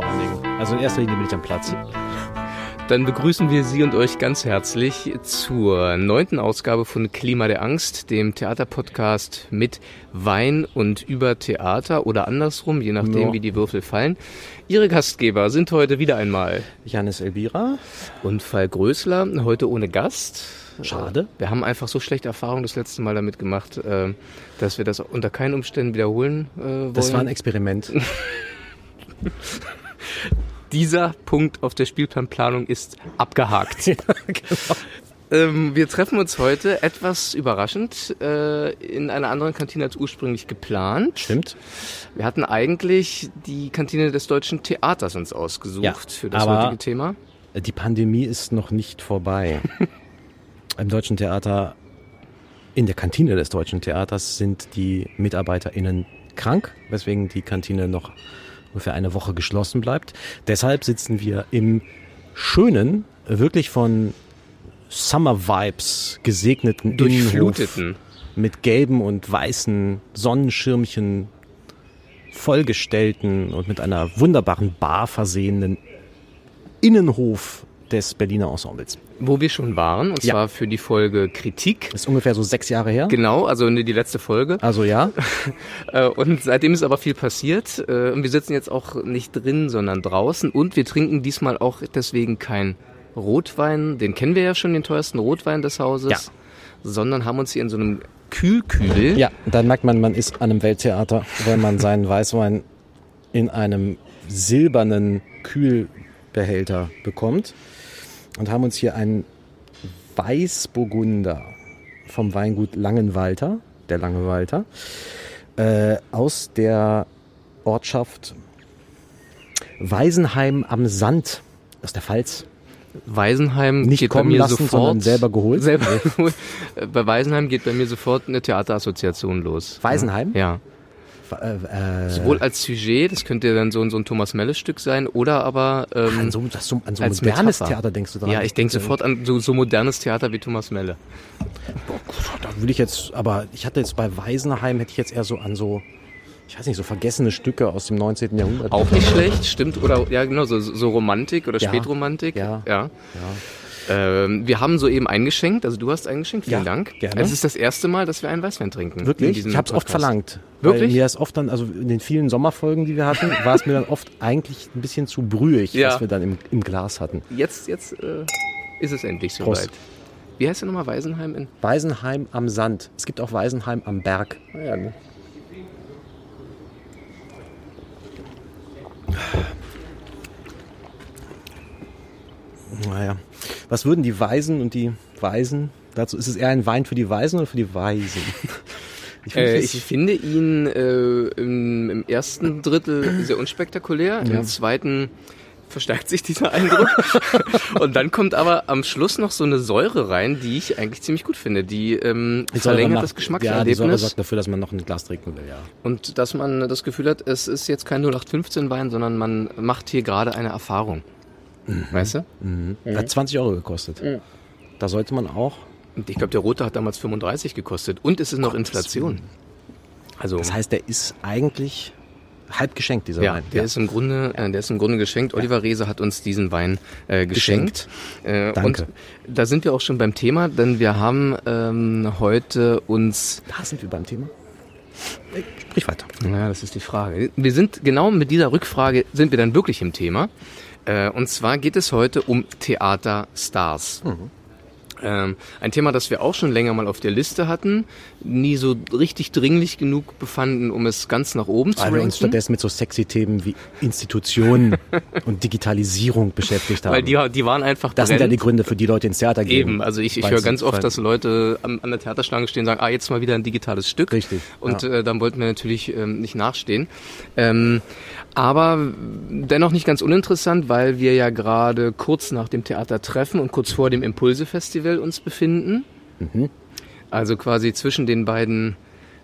vor allen Dingen. Also in erster Linie bin ich am Platz. Dann begrüßen wir Sie und euch ganz herzlich zur neunten Ausgabe von Klima der Angst, dem Theaterpodcast mit Wein und über Theater oder andersrum, je nachdem, Ja. wie die Würfel fallen. Ihre Gastgeber sind heute wieder einmal Janis Elvira. und Falk Größler, heute ohne Gast. Schade. Wir haben einfach so schlechte Erfahrungen das letzte Mal damit gemacht, äh, dass wir das unter keinen Umständen wiederholen äh, wollen. Das war ein Experiment. Dieser Punkt auf der Spielplanplanung ist abgehakt. genau. ähm, wir treffen uns heute etwas überraschend äh, in einer anderen Kantine als ursprünglich geplant. Stimmt. Wir hatten eigentlich die Kantine des Deutschen Theaters uns ausgesucht Ja, für das heutige Thema. Die Pandemie ist noch nicht vorbei. Im Deutschen Theater, in der Kantine des Deutschen Theaters sind die MitarbeiterInnen krank, weswegen die Kantine noch ungefähr eine Woche geschlossen bleibt. Deshalb sitzen wir im schönen, wirklich von Summer Vibes gesegneten Innenhof Durchfluteten. mit gelben und weißen Sonnenschirmchen vollgestellten und mit einer wunderbaren Bar versehenen Innenhof des Berliner Ensembles. Wo wir schon waren, und Ja. zwar für die Folge Kritik. Ist ungefähr so sechs Jahre her. Genau, also ne, die letzte Folge. Also ja, Äh, Und seitdem ist aber viel passiert. Äh, Und wir sitzen jetzt auch nicht drin, sondern draußen. Und wir trinken diesmal auch deswegen kein Rotwein. Den kennen wir ja schon, den teuersten Rotwein des Hauses. Ja. Sondern haben uns hier in so einem Kühlkübel. ja, dann merkt man, man ist an einem Welttheater, wenn man seinen Weißwein in einem silbernen Kühlbehälter bekommt und haben uns hier einen Weißburgunder vom Weingut Langenwalter, der Langenwalter, äh, aus der Ortschaft Weisenheim am Sand aus der Pfalz. Weisenheim Nicht geht bei kommen mir lassen, sofort. sondern selber geholt. Selber geholt. Bei Weisenheim geht bei mir sofort eine Theaterassoziation los. Weisenheim? Ja. Äh, äh, Sowohl als Sujet, das könnte dann so, ein- so ein Thomas Melle-Stück sein, oder aber. Ähm, an so, das so, an so als modernes Metapher. Theater denkst du dran? ja, ich denke sofort an so, so modernes Theater wie Thomas Melle. Da würde ich jetzt, aber ich hatte jetzt bei Weisenheim, hätte ich jetzt eher so an so, ich weiß nicht, so vergessene Stücke aus dem 19. Jahrhundert. Auch nicht schlecht, stimmt. Oder ja, genau, so, so Romantik oder Ja. Spätromantik. Ja. ja. Ähm, wir haben soeben eingeschenkt, also du hast eingeschenkt, vielen Ja, Dank. gerne. Es ist das erste Mal, dass wir einen Weißwein trinken. in Wirklich? Ich habe es oft verlangt. Wirklich? Mir ist oft dann, also in den vielen Sommerfolgen, die wir hatten, war es mir dann oft eigentlich ein bisschen zu brühig, Ja. was wir dann im, im Glas hatten. Jetzt, jetzt äh, ist es endlich soweit. Wie heißt der nochmal Weisenheim in? Weisenheim am Sand. Es gibt auch Weisenheim am Berg. Ah, ja, ne? Naja. Was würden die Weisen und die Weisen dazu? Ist es eher ein Wein für die Weisen oder für die Weisen? Ich finde, Äh, ich finde ihn äh, im, im ersten Drittel sehr unspektakulär, Ja. im zweiten verstärkt sich dieser Eindruck. Und dann kommt aber am Schluss noch so eine Säure rein, die ich eigentlich ziemlich gut finde. Die, ähm, die verlängert macht- das Ja, die Säure Geschmackserlebnis sorgt dafür, dass man noch ein Glas trinken will, ja. und dass man das Gefühl hat, es ist jetzt kein 0815 Wein, sondern man macht hier gerade eine Erfahrung. Weißt du? Hat 20 Euro gekostet. Da sollte man auch. Ich glaube, der rote hat damals 35 gekostet und es ist noch Gottes Inflation. Also Das heißt, der ist eigentlich halb geschenkt, dieser Ja, Wein. der ist im Grunde, äh, der ist im Grunde geschenkt. Oliver Reese hat uns diesen Wein äh, geschenkt. Äh, Danke. Und da sind wir auch schon beim Thema, denn wir haben ähm, heute uns, Da sind wir beim Thema. Äh, Sprich weiter. ja, das ist die Frage. Wir sind genau mit dieser Rückfrage sind wir dann wirklich im Thema. Äh, und zwar geht es heute um Theaterstars. Ähm, ein Thema, das wir auch schon länger mal auf der Liste hatten, nie so richtig dringlich genug befanden, um es ganz nach oben zu Weil wir uns stattdessen mit so sexy Themen wie Institutionen und Digitalisierung beschäftigt haben. Weil die, die waren einfach das sind ja die Gründe, für die Leute ins Theater gehen. Eben, also ich, ich höre ganz oft, dass Leute an, an der Theaterschlange stehen und sagen, ah, jetzt mal wieder ein digitales Stück. Richtig, Und ja. äh, dann wollten wir natürlich ähm, nicht nachstehen. Ähm, aber dennoch nicht ganz uninteressant, weil wir ja gerade kurz nach dem Theatertreffen und kurz vor dem Impulse-Festival uns befinden. Mhm. Also quasi zwischen den beiden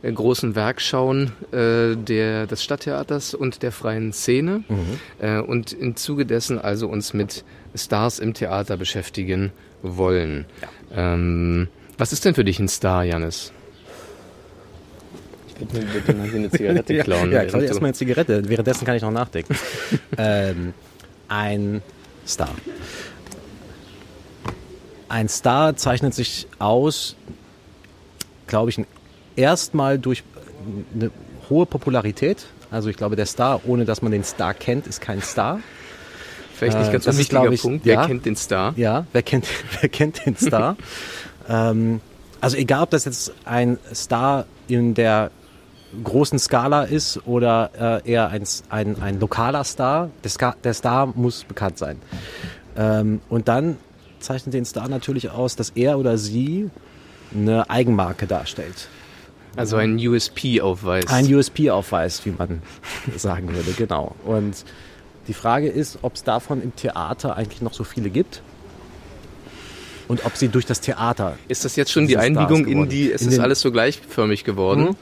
äh, großen Werkschauen äh, der, des Stadttheaters und der freien Szene. Mhm. Äh, und im Zuge dessen also uns mit Stars im Theater beschäftigen wollen. Ähm, was ist denn für dich ein Star, Janis? Bitte, bitte mal hier eine Zigarette ja, klauen. ja, klau dir erstmal eine Zigarette. Währenddessen kann ich noch nachdenken. ähm, ein Star. Ein Star zeichnet sich aus, glaube ich, erstmal durch eine hohe Popularität. Also ich glaube, der Star, ohne dass man den Star kennt, ist kein Star. Vielleicht nicht Äh, ganz so das ist, ich, Punkt. ja. Wer kennt den Star? Ja, wer kennt, wer kennt den Star? ähm, also egal, ob das jetzt ein Star in der großen Skala ist oder äh, eher ein, ein, ein lokaler Star, der, Ska, der Star muss bekannt sein. Ähm, und dann zeichnet den Star natürlich aus, dass er oder sie eine Eigenmarke darstellt. Also ein USP aufweist. Ein USP aufweist, wie man sagen würde, genau. Und die Frage ist, ob es davon im Theater eigentlich noch so viele gibt. Und ob sie durch das Theater. ist das jetzt schon die Einbiegung in die, es In ist alles so gleichförmig geworden?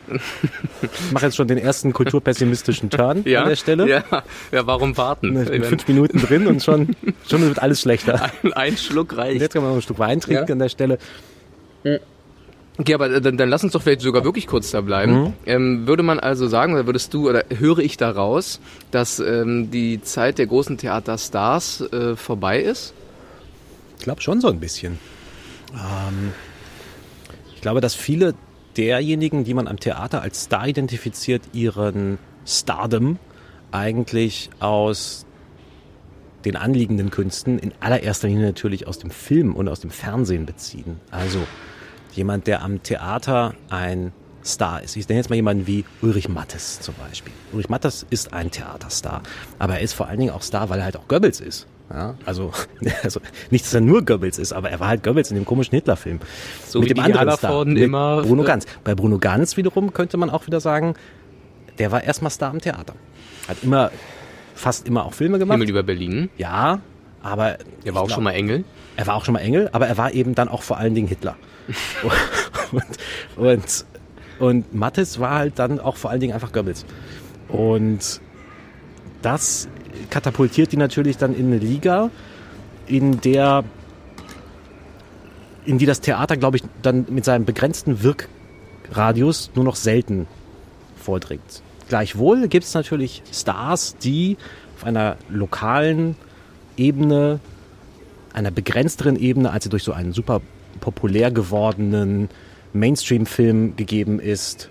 Ich mache jetzt schon den ersten kulturpessimistischen Turn an der Stelle. Ja, ja warum warten? Ich bin fünf Minuten drin und schon, schon wird alles schlechter. Ein, ein Schluck Und reicht. jetzt kann man noch ein Stück Wein trinken Ja. an der Stelle. Okay, aber dann, dann lass uns doch vielleicht sogar wirklich kurz da bleiben. Mhm. Ähm, würde man also sagen, oder würdest du, oder höre ich daraus, dass ähm, die Zeit der großen Theaterstars äh, vorbei ist? Ich glaube schon so ein bisschen. Ähm, ich glaube, dass viele derjenigen, die man am Theater als Star identifiziert, ihren Stardom eigentlich aus den anliegenden Künsten in allererster Linie natürlich aus dem Film und aus dem Fernsehen beziehen. Also jemand, der am Theater ein Star ist. Ich nenne jetzt mal jemanden wie Ulrich Mattes zum Beispiel. Ulrich Mattes ist ein Theaterstar, aber er ist vor allen Dingen auch Star, weil er halt auch Goebbels ist. Ja, also, also nicht, dass er nur Goebbels ist, aber er war halt Goebbels in dem komischen Hitler-Film. So wie die Hallervorden mit immer- Bruno Ganz. Bei Bruno Ganz wiederum könnte man auch wieder sagen, der war erstmal Star am Theater. Hat immer, fast immer auch Filme gemacht. Himmel über Berlin. Ja, aber Er war auch glaub- schon mal Engel. er war auch schon mal Engel, aber er war eben dann auch vor allen Dingen Hitler. und, und, und Mattes war halt dann auch vor allen Dingen einfach Goebbels. Und das katapultiert die natürlich dann in eine Liga, in der in die das Theater, glaube ich, dann mit seinem begrenzten Wirkradius nur noch selten vordringt. Gleichwohl gibt es natürlich Stars, die auf einer lokalen Ebene, einer begrenzteren Ebene, als sie durch so einen super populär gewordenen Mainstream-Film gegeben ist,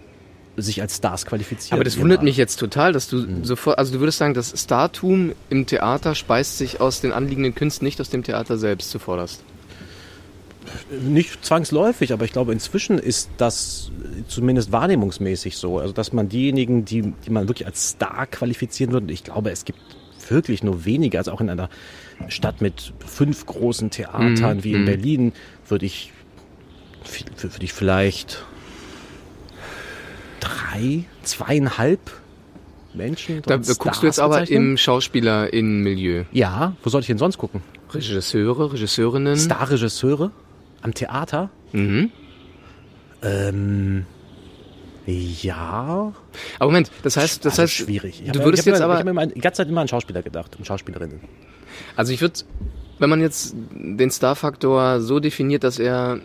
sich als Stars qualifizieren. Aber das wundert mich jetzt total, dass du Mhm. sofort, also du würdest sagen, das Startum im Theater speist sich aus den anliegenden Künsten, nicht aus dem Theater selbst zuvorderst. Nicht zwangsläufig, aber ich glaube, inzwischen ist das zumindest wahrnehmungsmäßig so. Also, dass man diejenigen, die, die man wirklich als Star qualifizieren würde, ich glaube, es gibt wirklich nur wenige, also auch in einer Stadt mit fünf großen Theatern Mhm, wie in mhm. Berlin, würde ich, würde ich vielleicht drei, zweieinhalb Menschen. Da als guckst du jetzt Stars aber bezeichnen? im Schauspielerinnenmilieu. Ja, wo soll ich denn sonst gucken? Regisseure, Regisseurinnen. Starregisseure am Theater? Mhm. Ähm, ja. Aber Moment, das heißt, das also heißt, schwierig. Ich du hab- würdest ich jetzt immer, aber- Ich habe die ganze Zeit immer an Schauspieler gedacht und Schauspielerinnen. also ich würde, wenn man jetzt den Starfaktor so definiert, dass er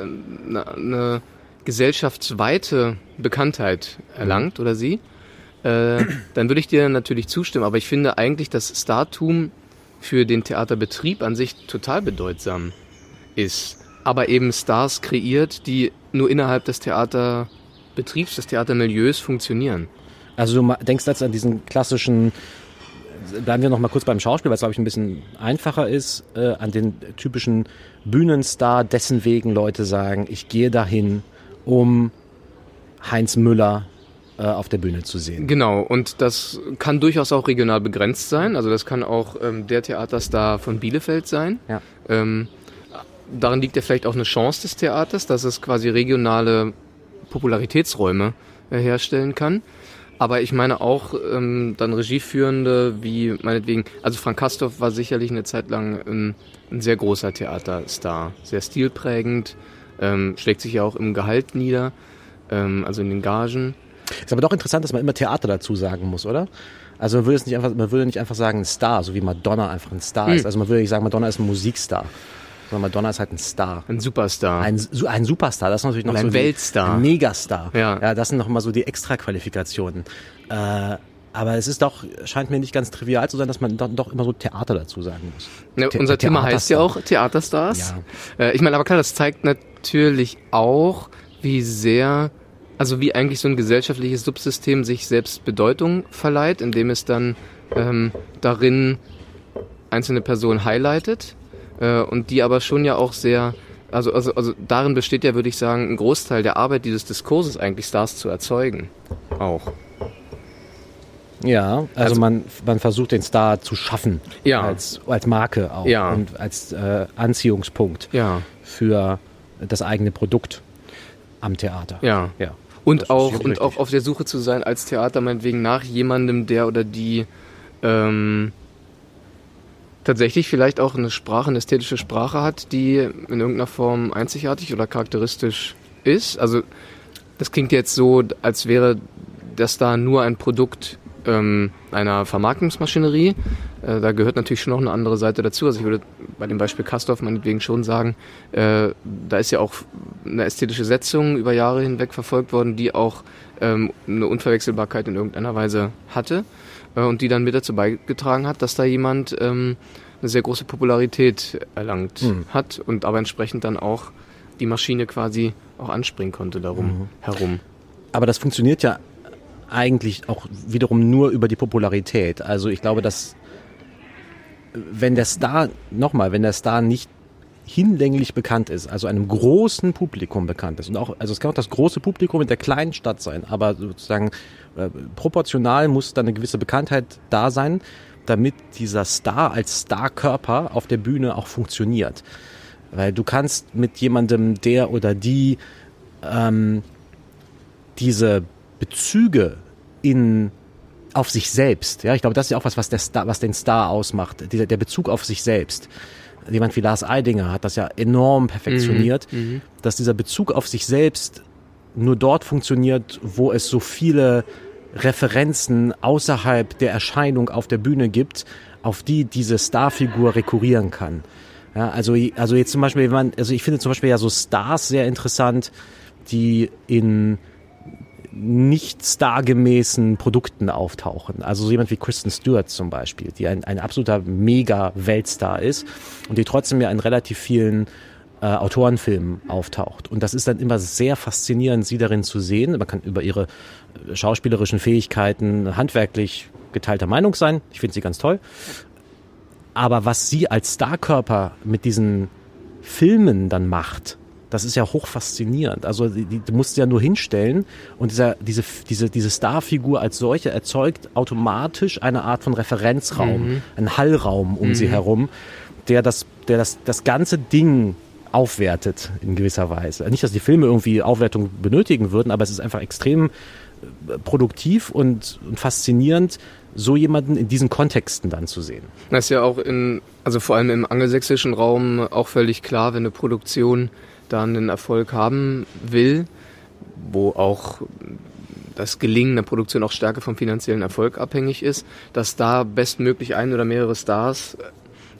eine äh, gesellschaftsweite Bekanntheit erlangt oder sie, äh, dann würde ich dir natürlich zustimmen. Aber ich finde eigentlich, dass Startum für den Theaterbetrieb an sich total bedeutsam ist. Aber eben Stars kreiert, die nur innerhalb des Theaterbetriebs, des Theatermilieus funktionieren. Also du denkst jetzt an diesen klassischen, bleiben wir noch mal kurz beim Schauspiel, weil es glaube ich ein bisschen einfacher ist, äh, an den typischen Bühnenstar, dessen wegen Leute sagen, ich gehe dahin, um Heinz Müller äh, auf der Bühne zu sehen. Genau, und das kann durchaus auch regional begrenzt sein. Also das kann auch ähm, der Theaterstar von Bielefeld sein. Ja. Ähm, darin liegt ja vielleicht auch eine Chance des Theaters, dass es quasi regionale Popularitätsräume äh, herstellen kann. Aber ich meine auch ähm, dann Regieführende wie meinetwegen, also Frank Kastorf war sicherlich eine Zeit lang ähm, ein sehr großer Theaterstar, sehr stilprägend, ähm, schlägt sich ja auch im Gehalt nieder, ähm, also in den Gagen. Ist aber doch interessant, dass man immer Theater dazu sagen muss, oder? Also man würde es nicht einfach, man würde nicht einfach sagen ein Star, so wie Madonna einfach ein Star Hm. ist. Also man würde nicht sagen, Madonna ist ein Musikstar. sondern Madonna ist halt ein Star. Ein Superstar. Ein, ein Superstar, das ist natürlich noch Und so ein die- Weltstar. Ein Megastar. Ja. ja, das sind noch mal so die Extraqualifikationen. Äh, aber es ist doch, scheint mir nicht ganz trivial zu sein, dass man doch, doch immer so Theater dazu sagen muss. Ja, The- unser Thema heißt ja auch Theaterstars. Äh, ich meine, aber klar, das zeigt natürlich auch, wie sehr, also wie eigentlich so ein gesellschaftliches Subsystem sich selbst Bedeutung verleiht, indem es dann ähm, darin einzelne Personen highlightet äh, und die aber schon ja auch sehr, also, also, also darin besteht ja, würde ich sagen, ein Großteil der Arbeit dieses Diskurses eigentlich Stars zu erzeugen. Auch. Ja, also, Also- man, man versucht den Star zu schaffen. Ja. Als, als Marke auch. Ja. Und als äh, Anziehungspunkt Ja, für das eigene Produkt am Theater. ja. Ja. Und auch, richtig. und auch auf der Suche zu sein als Theater meinetwegen nach jemandem, der oder die ähm, tatsächlich vielleicht auch eine Sprache, eine ästhetische Sprache hat, die in irgendeiner Form einzigartig oder charakteristisch ist. Also das klingt jetzt so, als wäre das da nur ein Produkt ähm, einer Vermarktungsmaschinerie. Äh, da gehört natürlich schon noch eine andere Seite dazu. Also ich würde bei dem Beispiel Kastorf meinetwegen schon sagen, äh, da ist ja auch eine ästhetische Setzung über Jahre hinweg verfolgt worden, die auch ähm, eine Unverwechselbarkeit in irgendeiner Weise hatte äh, und die dann mit dazu beigetragen hat, dass da jemand ähm, eine sehr große Popularität erlangt Mhm. hat und aber entsprechend dann auch die Maschine quasi auch anspringen konnte darum Mhm. herum. Aber das funktioniert ja eigentlich auch wiederum nur über die Popularität. Also ich glaube, dass wenn der Star, nochmal, wenn der Star nicht hinlänglich bekannt ist, also einem großen Publikum bekannt ist und auch, also es kann auch das große Publikum in der kleinen Stadt sein, aber sozusagen äh, proportional muss dann eine gewisse Bekanntheit da sein, damit dieser Star als Starkörper auf der Bühne auch funktioniert. Weil du kannst mit jemandem, der oder die ähm, diese Bezüge in auf sich selbst, ja, ich glaube, das ist ja auch was, was der Star, was den Star ausmacht, dieser, der Bezug auf sich selbst. Jemand wie Lars Eidinger hat das ja enorm perfektioniert, dass dieser Bezug auf sich selbst nur dort funktioniert, wo es so viele Referenzen außerhalb der Erscheinung auf der Bühne gibt, auf die diese Starfigur rekurrieren kann. Ja, also, also jetzt zum Beispiel, also ich finde zum Beispiel ja so Stars sehr interessant, die in nicht stargemäßen Produkten auftauchen. Also so jemand wie Kristen Stewart zum Beispiel, die ein, ein absoluter Mega-Weltstar ist und die trotzdem ja in relativ vielen äh, Autorenfilmen auftaucht. Und das ist dann immer sehr faszinierend, sie darin zu sehen. Man kann über ihre äh, schauspielerischen Fähigkeiten handwerklich geteilter Meinung sein. Ich finde sie ganz toll. Aber was sie als Starkörper mit diesen Filmen dann macht, das ist ja hoch faszinierend. Also die, die, du musst ja nur hinstellen und dieser, diese, diese, diese Starfigur als solche erzeugt automatisch eine Art von Referenzraum, einen Hallraum um sie herum, der das, der das, das ganze Ding aufwertet in gewisser Weise. Nicht, dass die Filme irgendwie Aufwertung benötigen würden, aber es ist einfach extrem äh, produktiv und, und faszinierend, so jemanden in diesen Kontexten dann zu sehen. Das ist ja auch in, also vor allem im angelsächsischen Raum auch völlig klar, wenn eine Produktion da einen Erfolg haben will, wo auch das Gelingen der Produktion auch stärker vom finanziellen Erfolg abhängig ist, dass da bestmöglich ein oder mehrere Stars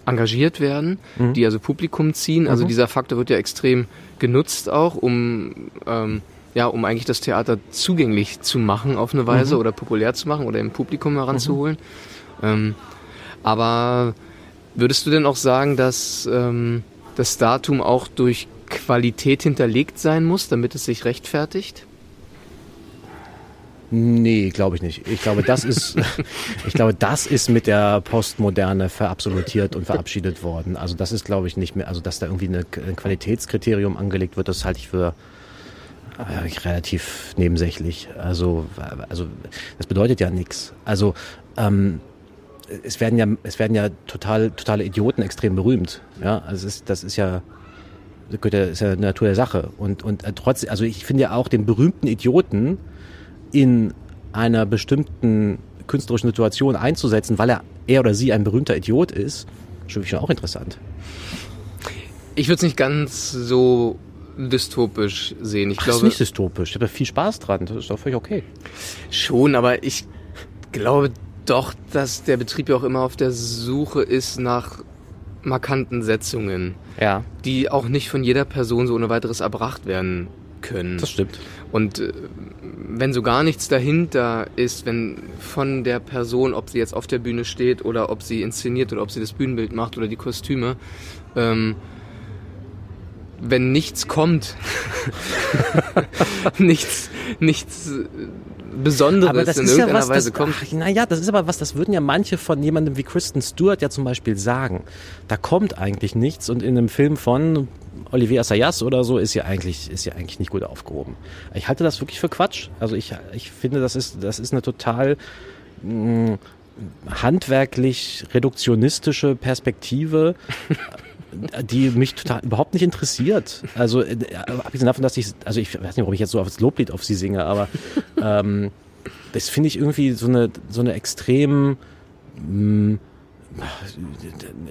engagiert werden, die also Publikum ziehen. Also dieser Faktor wird ja extrem genutzt auch, um ähm, ja, um eigentlich das Theater zugänglich zu machen auf eine Weise oder populär zu machen oder im Publikum heranzuholen. Ähm, aber würdest du denn auch sagen, dass ähm, das Datum auch durch Qualität hinterlegt sein muss, damit es sich rechtfertigt? Nee, glaube ich nicht. Ich glaube, das ist, ich glaube, das ist mit der Postmoderne verabsolutiert und verabschiedet worden. Also das ist, glaube ich, nicht mehr, also dass da irgendwie eine, ein Qualitätskriterium angelegt wird, das halte ich für äh, relativ nebensächlich. Also, also das bedeutet ja nichts. Also ähm, es werden ja, es werden ja total, totale Idioten extrem berühmt. Ja, also es ist, das ist ja ja- ist ja Natur der Sache. Und, und äh, trotzdem, also ich finde ja auch den berühmten Idioten in einer bestimmten künstlerischen Situation einzusetzen, weil er, er oder sie ein berühmter Idiot ist, schon schon auch interessant. Ich würde es nicht ganz so dystopisch sehen. Ich Ach, ist glaube nicht dystopisch. Ich habe da viel Spaß dran. Das ist doch völlig okay. schon, aber ich glaube doch, dass der Betrieb ja auch immer auf der Suche ist nach markanten Setzungen, Ja, die auch nicht von jeder Person so ohne weiteres erbracht werden können. das stimmt. Und äh, wenn so gar nichts dahinter ist, wenn von der Person, ob sie jetzt auf der Bühne steht oder ob sie inszeniert oder ob sie das Bühnenbild macht oder die Kostüme, ähm, wenn nichts kommt, nichts, nichts Besonderes in irgendeiner Weise das, kommt. ach, naja, das ist aber was, das würden ja manche von jemandem wie Kristen Stewart ja zum Beispiel sagen. Da kommt eigentlich nichts und in einem Film von Olivier Assayas oder so ist ja eigentlich, ist ja eigentlich nicht gut aufgehoben. Ich halte das wirklich für Quatsch. Also ich, ich finde, das ist, das ist eine total mh, handwerklich reduktionistische Perspektive, die mich total überhaupt nicht interessiert. Also äh, abgesehen davon, dass ich, also ich weiß nicht, warum ich jetzt so aufs Loblied auf sie singe, aber ähm, das finde ich irgendwie so eine so eine extrem mh,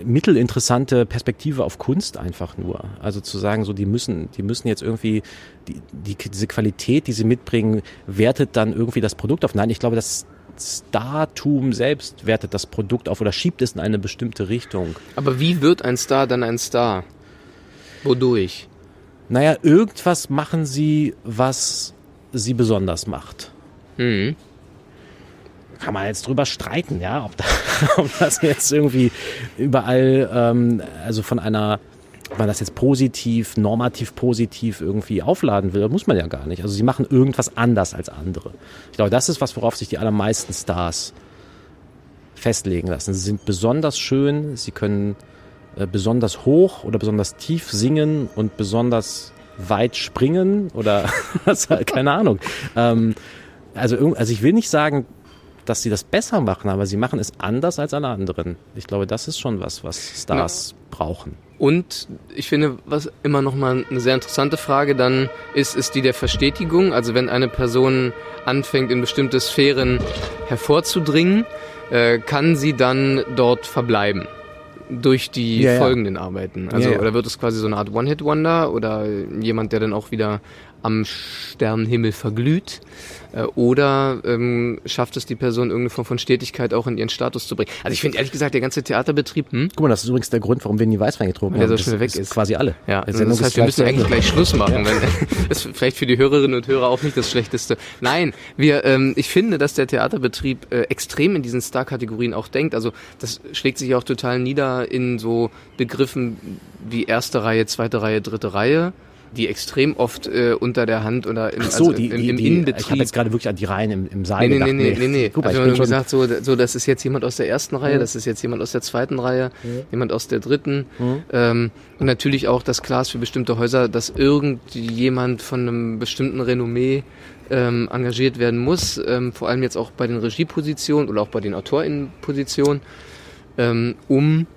mittelinteressante Perspektive auf Kunst einfach nur. Also zu sagen, so die müssen, die müssen jetzt irgendwie die, die, diese Qualität, die sie mitbringen, wertet dann irgendwie das Produkt auf. Nein, ich glaube, das Startum selbst wertet das Produkt auf oder schiebt es in eine bestimmte Richtung. Aber wie wird ein Star dann ein Star? Wodurch? Naja, irgendwas machen sie, was sie besonders macht. Mhm. Kann man jetzt drüber streiten, ja, ob, da, ob das jetzt irgendwie überall, ähm, also von einer, ob man das jetzt positiv, normativ positiv irgendwie aufladen will, muss man ja gar nicht. Also sie machen irgendwas anders als andere. Ich glaube, das ist was, worauf sich die allermeisten Stars festlegen lassen. Sie sind besonders schön, sie können äh, besonders hoch oder besonders tief singen und besonders weit springen oder keine Ahnung. Ähm, also, also ich will nicht sagen, dass sie das besser machen, aber sie machen es anders als alle anderen. Ich glaube, das ist schon was, was Stars brauchen. Und ich finde, was immer noch mal eine sehr interessante Frage dann ist, ist die der Verstetigung. Also wenn eine Person anfängt, in bestimmte Sphären hervorzudringen, äh, kann sie dann dort verbleiben durch die Ja, ja. folgenden Arbeiten. Also Ja, ja. oder wird es quasi so eine Art One-Hit-Wonder oder jemand, der dann auch wieder am Sternenhimmel verglüht? Äh, Oder ähm, schafft es die Person irgendeine Form von Stetigkeit auch in ihren Status zu bringen? Also ich finde ehrlich gesagt, der ganze Theaterbetrieb, hm? Guck mal, das ist übrigens der Grund, warum wir nie Weißwein getrunken Weil der haben. so schnell das weg ist. Quasi alle. Ja, Die das heißt, wir müssen eigentlich gleich Schluss machen. Wenn, das ist vielleicht für die Hörerinnen und Hörer auch nicht das Schlechteste. Nein, wir, ähm, ich finde, dass der Theaterbetrieb äh, extrem in diesen Star-Kategorien auch denkt. Also das schlägt sich auch total nieder in so Begriffen wie erste Reihe, zweite Reihe, dritte Reihe, die extrem oft äh, unter der Hand oder im, Ach so, also die, im, im die, ich habe Innenbetrieb jetzt gerade wirklich an die Reihen im, im Saal Nee, nee, gedacht. nee, nee, nee, nee. Guck also man schon, gesagt, so, so, das ist jetzt jemand aus der ersten Reihe, das ist jetzt jemand aus der zweiten Reihe, jemand aus der dritten. Ähm, und natürlich auch das ist für bestimmte Häuser, dass irgendjemand von einem bestimmten Renommee ähm, engagiert werden muss, ähm, vor allem jetzt auch bei den Regiepositionen oder auch bei den AutorInnenpositionen, ähm, um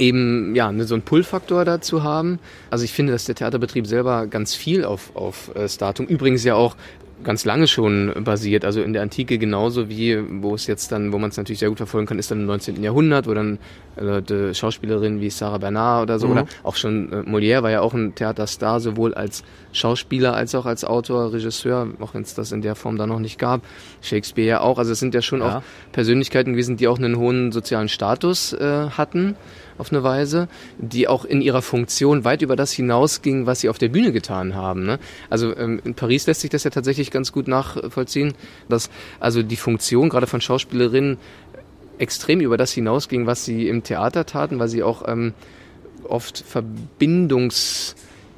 eben ja ne, so einen Pull-Faktor dazu haben. Also ich finde, dass der Theaterbetrieb selber ganz viel auf, auf äh, Statum, übrigens ja auch ganz lange schon basiert, also in der Antike genauso wie, wo es jetzt dann, wo man es natürlich sehr gut verfolgen kann, ist dann im 19. Jahrhundert, wo dann äh, die Schauspielerinnen wie Sarah Bernard oder so, Mhm. oder auch schon äh, Molière war ja auch ein Theaterstar, sowohl als Schauspieler als auch als Autor, Regisseur, auch wenn es das in der Form da noch nicht gab. Shakespeare ja auch, also es sind ja schon Ja. auch Persönlichkeiten gewesen, die auch einen hohen sozialen Status äh, hatten auf eine Weise, die auch in ihrer Funktion weit über das hinausging, was sie auf der Bühne getan haben. Ne? Also ähm, in Paris lässt sich das ja tatsächlich ganz gut nachvollziehen, dass also die Funktion gerade von Schauspielerinnen extrem über das hinausging, was sie im Theater taten, weil sie auch ähm, oft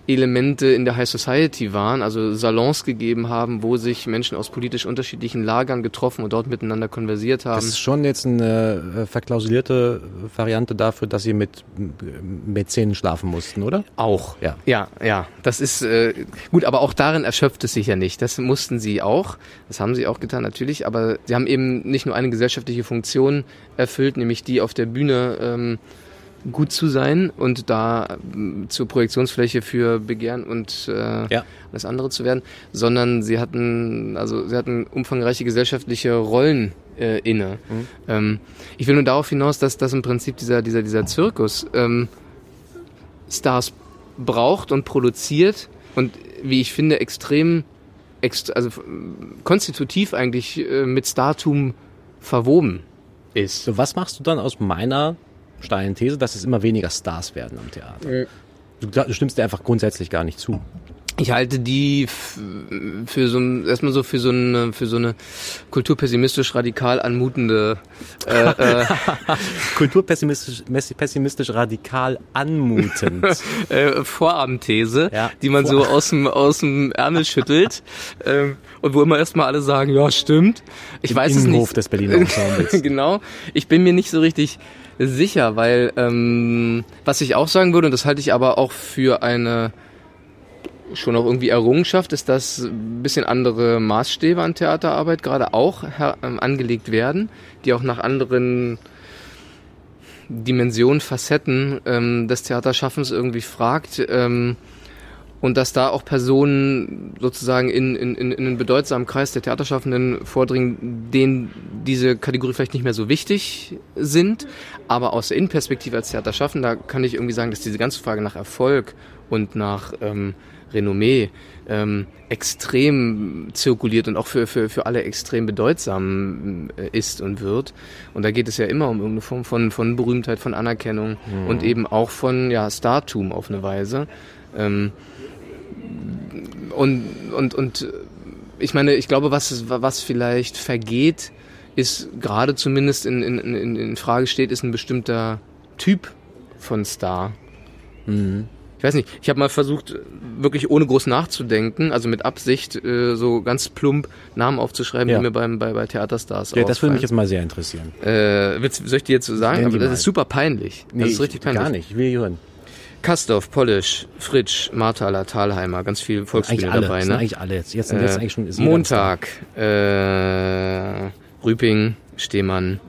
Verbindungselemente in der High Society waren, also Salons gegeben haben, wo sich Menschen aus politisch unterschiedlichen Lagern getroffen und dort miteinander konversiert haben. Das ist schon jetzt eine äh, verklausulierte Variante dafür, dass sie mit äh, Mäzenen schlafen mussten, oder? Auch. Ja. Ja, ja. Das ist äh, gut, aber auch darin erschöpft es sich ja nicht. Das mussten sie auch. Das haben sie auch getan, natürlich. Aber sie haben eben nicht nur eine gesellschaftliche Funktion erfüllt, nämlich die auf der Bühne ähm, gut zu sein und da ähm, zur Projektionsfläche für Begehren und äh, Ja. das andere zu werden, sondern sie hatten, also sie hatten umfangreiche gesellschaftliche Rollen äh, inne. Ähm, ich will nur darauf hinaus, dass das im Prinzip dieser, dieser, dieser Zirkus ähm, Stars braucht und produziert und wie ich finde extrem ext also konstitutiv eigentlich äh, mit Startum verwoben ist. So, was machst du dann aus meiner steilen These, dass es immer weniger Stars werden am Theater. Du, du stimmst dir einfach grundsätzlich gar nicht zu. Ich halte die für so erstmal so für so eine für so eine kulturpessimistisch radikal anmutende äh, äh, kulturpessimistisch pessimistisch radikal anmutend äh, Vorabendthese, ja, die man vor so aus dem aus dem Ärmel schüttelt ähm, und wo immer erstmal alle sagen, ja stimmt. Ich Im weiß Innenhof es nicht. des Berliner Ensembles. genau. Ich bin mir nicht so richtig sicher, weil ähm, was ich auch sagen würde, und das halte ich aber auch für eine schon auch irgendwie Errungenschaft ist, dass ein bisschen andere Maßstäbe an Theaterarbeit gerade auch ähm, angelegt werden, die auch nach anderen Dimensionen, Facetten ähm, des Theaterschaffens irgendwie fragt. Ähm, und dass da auch Personen sozusagen in, in, in einen bedeutsamen Kreis der Theaterschaffenden vordringen, denen diese Kategorie vielleicht nicht mehr so wichtig sind, aber aus der Innenperspektive als Theaterschaffender kann ich irgendwie sagen, dass diese ganze Frage nach Erfolg und nach ähm, Renommee ähm, extrem zirkuliert und auch für, für, für alle extrem bedeutsam äh, ist und wird. Und da geht es ja immer um irgendeine Form von, von Berühmtheit, von Anerkennung mhm. und eben auch von ja, Startum auf eine Weise. Ähm, und, und, und ich meine, ich glaube, was, was vielleicht vergeht, ist gerade zumindest in, in, in, in Frage steht, ist ein bestimmter Typ von Star. Mhm ich weiß nicht, ich habe mal versucht, wirklich ohne groß nachzudenken, also mit Absicht äh, so ganz plump Namen aufzuschreiben, ja. die mir beim, bei, bei Theaterstars Ja, das würde mich jetzt mal sehr interessieren. Äh, willst, soll ich dir jetzt so sagen? Aber das ist super peinlich. Nee, das ist richtig peinlich. Gar nicht, ich will hören. Kastorf, Polish, Fritsch, Marthaler, Thalheimer, ganz viele Volksspiele alle, dabei. Ne? eigentlich alle. Jetzt, jetzt sind jetzt äh, eigentlich schon ist Montag, äh, Rüping, Stehmann.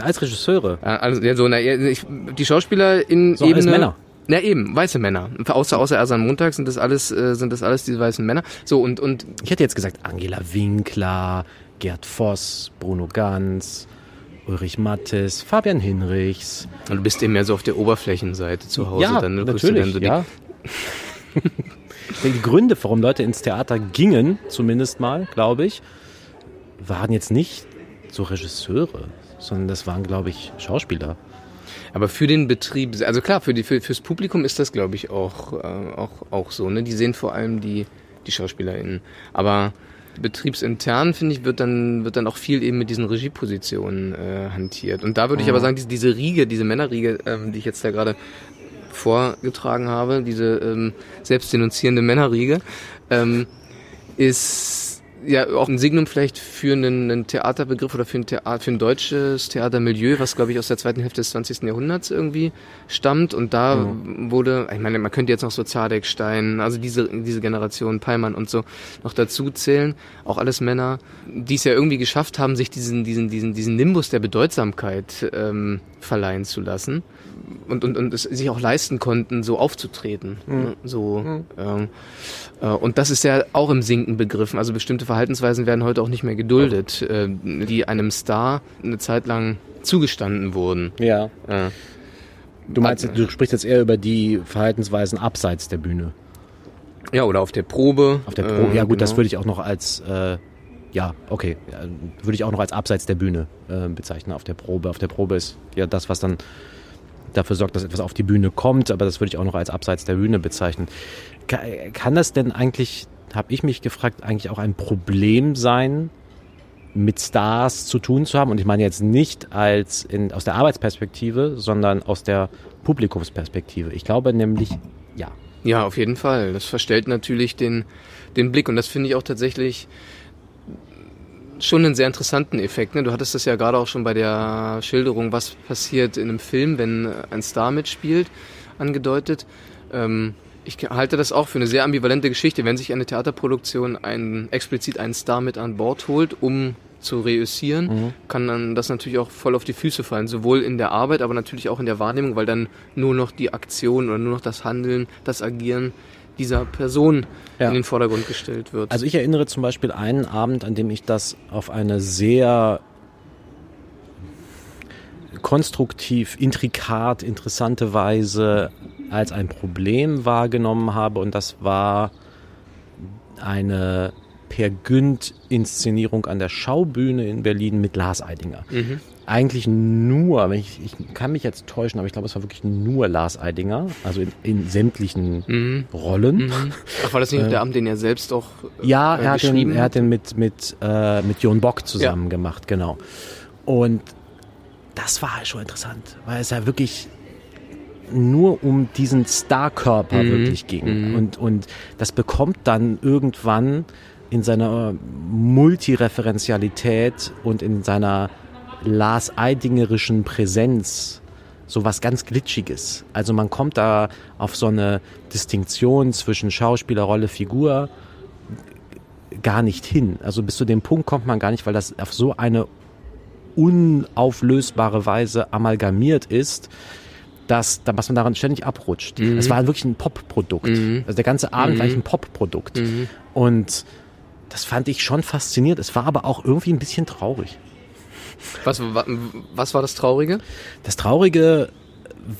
Als Regisseure. Also, ja, so, na, ich, die Schauspieler in so, Ebene, Männer. Ja, eben, weiße Männer. Außer, außer Ersan Montag sind das alles, äh, sind das alles diese weißen Männer. So, und, und. Ich hätte jetzt gesagt Angela Winkler, Gerd Voss, Bruno Ganz, Ulrich Mattes, Fabian Hinrichs. Und du bist eben mehr so auf der Oberflächenseite zu Hause. Ja, dann natürlich, dann so ja. die Gründe, warum Leute ins Theater gingen, zumindest mal, glaube ich, waren jetzt nicht so Regisseure, sondern das waren, glaube ich, Schauspieler. Aber für den Betrieb, also klar, für die, für, fürs Publikum ist das, glaube ich, auch, äh, auch, auch so. Ne? Die sehen vor allem die, die SchauspielerInnen. Aber betriebsintern, finde ich, wird dann, wird dann auch viel eben mit diesen Regiepositionen äh, hantiert. Und da würde ich aber sagen, diese, diese Riege, diese Männerriege, ähm, die ich jetzt da gerade vorgetragen habe, diese ähm, selbstdenunzierende Männerriege, ähm, ist ja auch ein Signum vielleicht für einen, einen Theaterbegriff oder für ein, Theater, für ein deutsches Theatermilieu, was glaube ich aus der zweiten Hälfte des 20. Jahrhunderts irgendwie stammt. Und da mhm. wurde, ich meine, man könnte jetzt noch so Zadekstein, also diese, diese Generation, Peimann und so noch dazu zählen. Auch alles Männer, die es ja irgendwie geschafft haben, sich diesen, diesen, diesen, diesen Nimbus der Bedeutsamkeit ähm, verleihen zu lassen und, und, und es sich auch leisten konnten, so aufzutreten. Mhm. So, mhm. Ähm, äh, und das ist ja auch im Sinken begriffen. Also bestimmte Verhaltensweisen werden heute auch nicht mehr geduldet, äh, die einem Star eine Zeit lang zugestanden wurden. Ja. Äh, du meinst, du sprichst jetzt eher über die Verhaltensweisen abseits der Bühne. Ja, oder auf der Probe. Auf der Probe, ja gut, genau. das würde ich auch noch als äh, ja, okay, würde ich auch noch als abseits der Bühne äh, bezeichnen, auf der Probe. Auf der Probe ist ja das, was dann dafür sorgt, dass etwas auf die Bühne kommt, aber das würde ich auch noch als abseits der Bühne bezeichnen. Kann das denn eigentlich, habe ich mich gefragt, eigentlich auch ein Problem sein, mit Stars zu tun zu haben? Und ich meine jetzt nicht als in, aus der Arbeitsperspektive, sondern aus der Publikumsperspektive. Ich glaube nämlich, ja. Ja, auf jeden Fall. Das verstellt natürlich den, den Blick und das finde ich auch tatsächlich schon einen sehr interessanten Effekt. Ne? Du hattest das ja gerade auch schon bei der Schilderung, was passiert in einem Film, wenn ein Star mitspielt, angedeutet. Ähm, ich halte das auch für eine sehr ambivalente Geschichte, wenn sich eine Theaterproduktion einen, explizit einen Star mit an Bord holt, um zu reüssieren, mhm. kann dann das natürlich auch voll auf die Füße fallen, sowohl in der Arbeit, aber natürlich auch in der Wahrnehmung, weil dann nur noch die Aktion oder nur noch das Handeln, das Agieren dieser Person ja. in den Vordergrund gestellt wird. Also ich erinnere zum Beispiel einen Abend, an dem ich das auf eine sehr konstruktiv, intrikat, interessante Weise als ein Problem wahrgenommen habe und das war eine Per Günd Inszenierung an der Schaubühne in Berlin mit Lars Eidinger. Mhm. eigentlich nur, ich, ich kann mich jetzt täuschen, aber ich glaube, es war wirklich nur Lars Eidinger, also in, in sämtlichen Mhm. Rollen. Mhm. Ach, war das nicht der Abend, den er selbst auch äh, Ja, äh, er hat, den, geschrieben er hat den mit, mit, äh, mit Jon Bock zusammen gemacht, genau. Und das war halt schon interessant, weil es ja wirklich nur um diesen Starkörper Mhm. wirklich ging. Mhm. Und, und das bekommt dann irgendwann in seiner Multireferenzialität und in seiner Lars Eidingerischen Präsenz so was ganz Glitschiges. Also man kommt da auf so eine Distinktion zwischen Schauspieler, Rolle, Figur gar nicht hin. Also bis zu dem Punkt kommt man gar nicht, weil das auf so eine unauflösbare Weise amalgamiert ist, dass, dass man daran ständig abrutscht. Mhm. Es war wirklich ein Pop-Produkt. Mhm. Also der ganze Abend Mhm. war ein Pop-Produkt. Mhm. Und das fand ich schon faszinierend. Es war aber auch irgendwie ein bisschen traurig. Was, wa- was war das Traurige? Das Traurige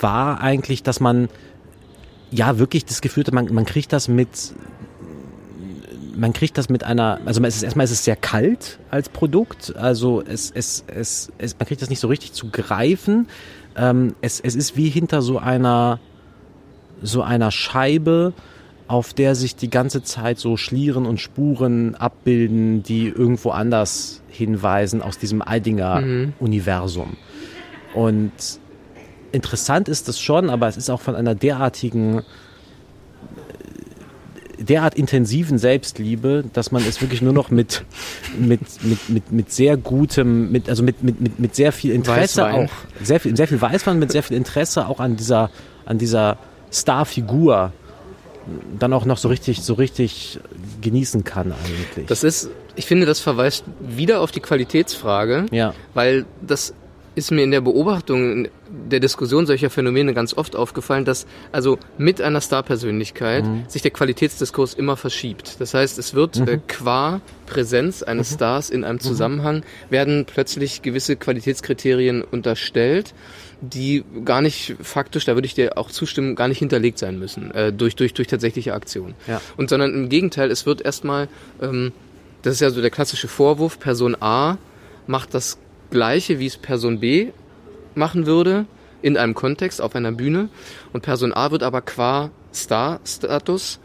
war eigentlich, dass man ja wirklich das Gefühl hat, man, man kriegt das mit man kriegt das mit einer, also es ist erstmal ist es sehr kalt als Produkt, also es, es, es, es man kriegt das nicht so richtig zu greifen. Ähm, es, es ist wie hinter so einer so einer Scheibe, auf der sich die ganze Zeit so Schlieren und Spuren abbilden, die irgendwo anders hinweisen aus diesem Eidinger Mhm. Universum. Und interessant ist es schon, aber es ist auch von einer derartigen, derart intensiven Selbstliebe, dass man es wirklich nur noch mit, mit, mit, mit, mit sehr gutem, mit, also mit, mit, mit, mit sehr viel Interesse Weißwein. auch, sehr viel, sehr viel Weißwein, mit sehr viel Interesse auch an dieser, an dieser Starfigur dann auch noch so richtig, so richtig genießen kann eigentlich. Das ist, ich finde, das verweist wieder auf die Qualitätsfrage, ja. weil das ist mir in der Beobachtung der Diskussion solcher Phänomene ganz oft aufgefallen, dass also mit einer Starpersönlichkeit sich der Qualitätsdiskurs immer verschiebt. Das heißt, es wird äh, qua Präsenz eines Stars in einem Zusammenhang werden plötzlich gewisse Qualitätskriterien unterstellt, die gar nicht faktisch, da würde ich dir auch zustimmen, gar nicht hinterlegt sein müssen äh, durch, durch, durch tatsächliche Aktion. Ja. Und sondern im Gegenteil, es wird erstmal, ähm, das ist ja so der klassische Vorwurf, Person A macht das Gleiche, wie es Person B machen würde, in einem Kontext, auf einer Bühne. Und Person A wird aber qua Star-Status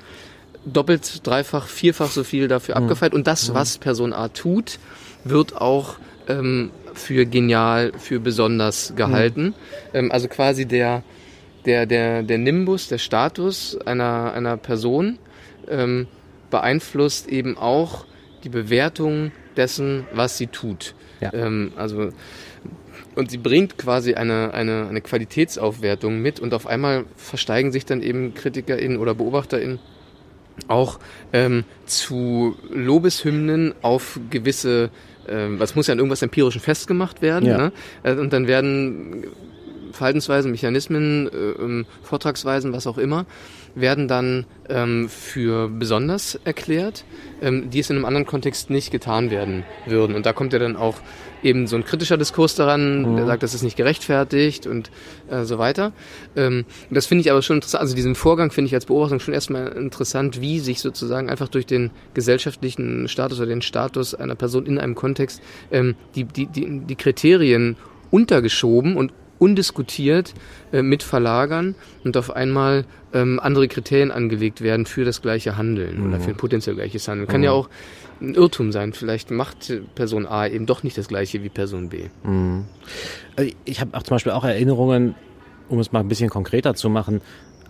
doppelt, dreifach, vierfach so viel dafür abgefeiert. Und das, was Person A tut, wird auch ähm, für genial, für besonders gehalten. Ähm, also quasi der, der, der, der Nimbus, der Status einer, einer Person ähm, beeinflusst eben auch die Bewertung dessen, was sie tut. Ja. Ähm, also und sie bringt quasi eine, eine, eine Qualitätsaufwertung mit und auf einmal versteigen sich dann eben KritikerInnen oder BeobachterInnen auch ähm, zu Lobeshymnen auf gewisse, ähm, was muss ja an irgendwas Empirischen festgemacht werden. Ja. Ne? Äh, Und dann werden Verhaltensweisen, Mechanismen, äh, ähm, Vortragsweisen, was auch immer, werden dann ähm, für besonders erklärt, ähm, die es in einem anderen Kontext nicht getan werden würden. Und da kommt ja dann auch eben so ein kritischer Diskurs daran, der sagt, das ist nicht gerechtfertigt und äh, so weiter. Ähm, das finde ich aber schon interessant, also diesen Vorgang finde ich als Beobachtung schon erstmal interessant, wie sich sozusagen einfach durch den gesellschaftlichen Status oder den Status einer Person in einem Kontext ähm, die, die, die, die Kriterien untergeschoben und undiskutiert äh, mit verlagern und auf einmal ähm, andere Kriterien angelegt werden für das gleiche Handeln oder für ein potenziell gleiches Handeln. Kann ja auch ein Irrtum sein. Vielleicht macht Person A eben doch nicht das gleiche wie Person B. Also Ich habe auch zum Beispiel auch Erinnerungen, um es mal ein bisschen konkreter zu machen,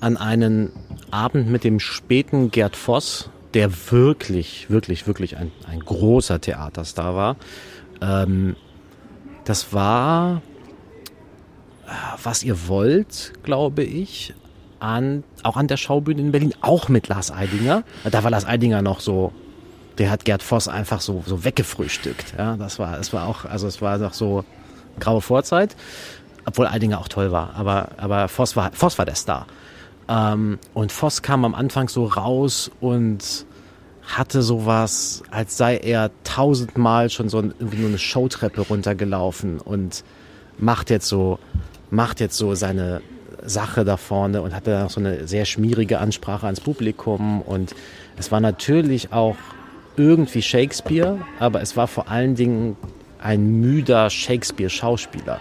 an einen Abend mit dem späten Gerd Voss, der wirklich, wirklich, wirklich ein, ein großer Theaterstar war. Ähm, das war, was ihr wollt, glaube ich, an, auch an der Schaubühne in Berlin, auch mit Lars Eidinger. Da war Lars Eidinger noch so, der hat Gerd Voss einfach so, so weggefrühstückt. Ja, das war, es war auch, also es war noch so graue Vorzeit, obwohl Eidinger auch toll war, aber, aber Voss war, Voss war der Star. Ähm, und Voss kam am Anfang so raus und hatte sowas, als sei er tausendmal schon so irgendwie nur eine Showtreppe runtergelaufen und macht jetzt so, macht jetzt so seine Sache da vorne und hatte dann noch so eine sehr schmierige Ansprache ans Publikum und es war natürlich auch irgendwie Shakespeare, aber es war vor allen Dingen ein müder Shakespeare-Schauspieler,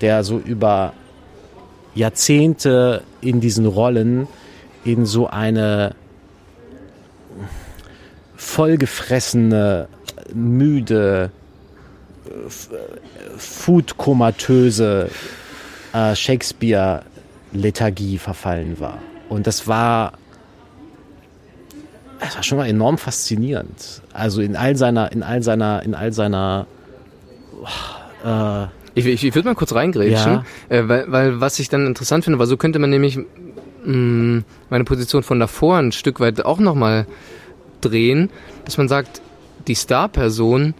der so über Jahrzehnte in diesen Rollen in so eine vollgefressene, müde, foodkomatöse äh, Shakespeare-Lethargie verfallen war. Und das war, das war schon mal enorm faszinierend. Also in all seiner, in all seiner, in all seiner, äh, Ich, ich, ich würde mal kurz reingrätschen, Ja. äh, weil, weil was ich dann interessant finde, weil so könnte man nämlich mh, meine Position von davor ein Stück weit auch nochmal drehen, dass man sagt, die Star-Person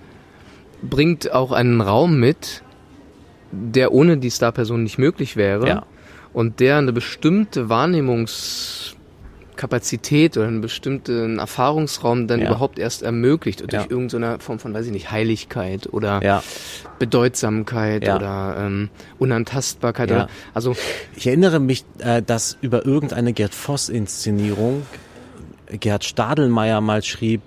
bringt auch einen Raum mit, der ohne die Star-Person nicht möglich wäre Ja. und der eine bestimmte Wahrnehmungskapazität oder einen bestimmten Erfahrungsraum dann Ja. überhaupt erst ermöglicht durch Ja. irgendeine Form von, weiß ich nicht, Heiligkeit oder ja. Bedeutsamkeit Ja. oder ähm, Unantastbarkeit. Ja. Oder, also Ich erinnere mich, äh, dass über irgendeine Gerd Voss-Inszenierung Gerd Stadelmeier mal schrieb,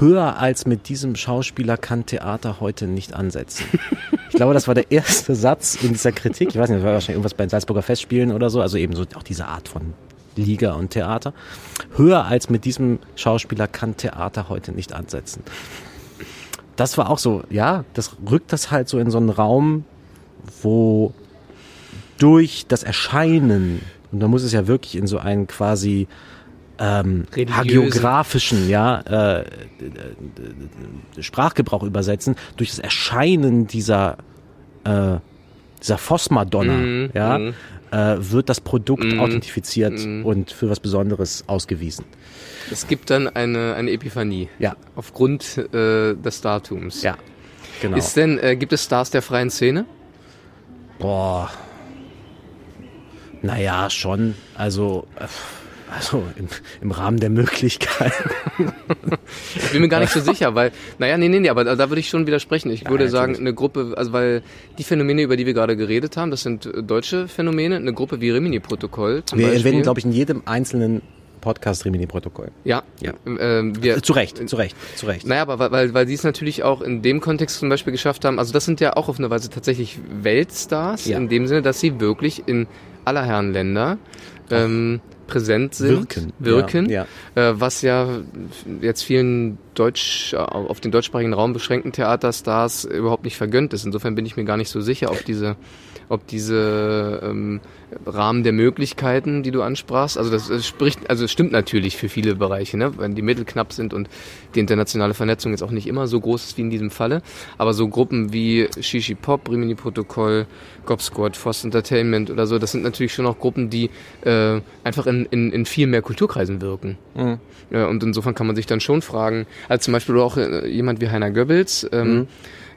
höher als mit diesem Schauspieler kann Theater heute nicht ansetzen. Ich glaube, das war der erste Satz in dieser Kritik. Ich weiß nicht, das war wahrscheinlich irgendwas bei den Salzburger Festspielen oder so, also eben so auch diese Art von Liga und Theater. Höher als mit diesem Schauspieler kann Theater heute nicht ansetzen. Das war auch so, ja, das rückt das halt so in so einen Raum, wo durch das Erscheinen, und da muss es ja wirklich in so einen quasi ähm, hagiografischen ja, äh, äh, Sprachgebrauch übersetzen, durch das Erscheinen dieser, äh, dieser Phosmadonna Mhm, ja, mhm. äh, wird das Produkt Mhm, authentifiziert mhm. und für was Besonderes ausgewiesen. es gibt dann eine, eine Epiphanie Ja, aufgrund äh, des Datums. ja, genau. Ist denn, äh, gibt es Stars der freien Szene? Boah. Naja, schon. Also, äh, also im, im Rahmen der Möglichkeiten. Ich bin mir gar nicht so sicher, weil, naja, nee, nee, nee, aber da, würde ich schon widersprechen. Ich würde Ja, sagen, eine Gruppe, also weil die Phänomene, über die wir gerade geredet haben, das sind äh, deutsche Phänomene, eine Gruppe wie Rimini-Protokoll Wir Beispiel. erwähnen, glaube ich, in jedem einzelnen Podcast Rimini-Protokoll. ja, Ja. Ähm, wir, Zu Recht, zu Recht, zu Recht. Naja, aber weil- weil, sie es natürlich auch in dem Kontext zum Beispiel geschafft haben, also das sind ja auch auf eine Weise tatsächlich Weltstars, Ja. in dem Sinne, dass sie wirklich in aller Herren Länder ähm, präsent sind, Wirken. wirken Ja, Äh, was ja jetzt vielen deutsch, auf den deutschsprachigen Raum beschränkten Theaterstars überhaupt nicht vergönnt ist. Insofern bin ich mir gar nicht so sicher, ob diese, ob diese ähm, Rahmen der Möglichkeiten, die du ansprachst, also das, das spricht, also es stimmt natürlich für viele Bereiche, ne? wenn die Mittel knapp sind und die internationale Vernetzung jetzt auch nicht immer so groß ist wie in diesem Falle. Aber so Gruppen wie Shishi Pop, Rimini Protokoll, Gob Squad, Foss Entertainment oder so, das sind natürlich schon auch Gruppen, die äh, einfach in, in, in viel mehr Kulturkreisen wirken. Mhm. Ja, und insofern kann man sich dann schon fragen, als zum Beispiel auch äh, jemand wie Heiner Goebbels, ähm, Mhm.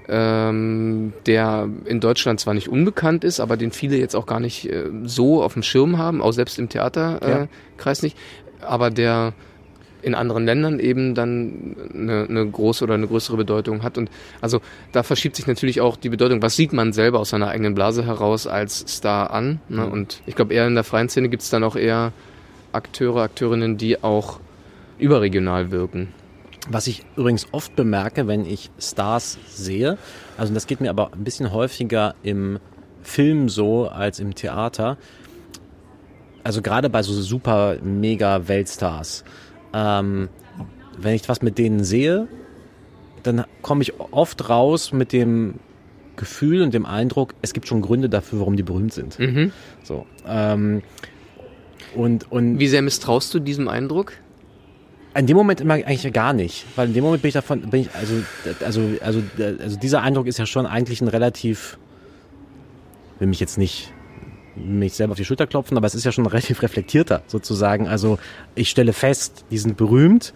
Ähm, der in Deutschland zwar nicht unbekannt ist, aber den viele jetzt auch gar nicht äh, so auf dem Schirm haben, auch selbst im Theaterkreis äh, Ja. Nicht, aber der in anderen Ländern eben dann eine, eine große oder eine größere Bedeutung hat. Und also da verschiebt sich natürlich auch die Bedeutung. Was sieht man selber aus seiner eigenen Blase heraus als Star an? Ne? Mhm. Und ich glaube, eher in der freien Szene gibt es dann auch eher Akteure, Akteurinnen, die auch überregional wirken. Was ich übrigens oft bemerke, wenn ich Stars sehe, also das geht mir aber ein bisschen häufiger im Film so als im Theater, also gerade bei so super mega Weltstars, ähm, wenn ich was mit denen sehe, dann komme ich oft raus mit dem Gefühl und dem Eindruck, es gibt schon Gründe dafür, warum die berühmt sind. Mhm. So. Ähm, und, und Wie sehr misstraust du diesem Eindruck? In dem Moment immer eigentlich gar nicht, weil in dem Moment bin ich davon, bin ich, also, also, also, also dieser Eindruck ist ja schon eigentlich ein relativ, will mich jetzt nicht mich selber auf die Schulter klopfen, aber es ist ja schon ein relativ reflektierter sozusagen. Also ich stelle fest, die sind berühmt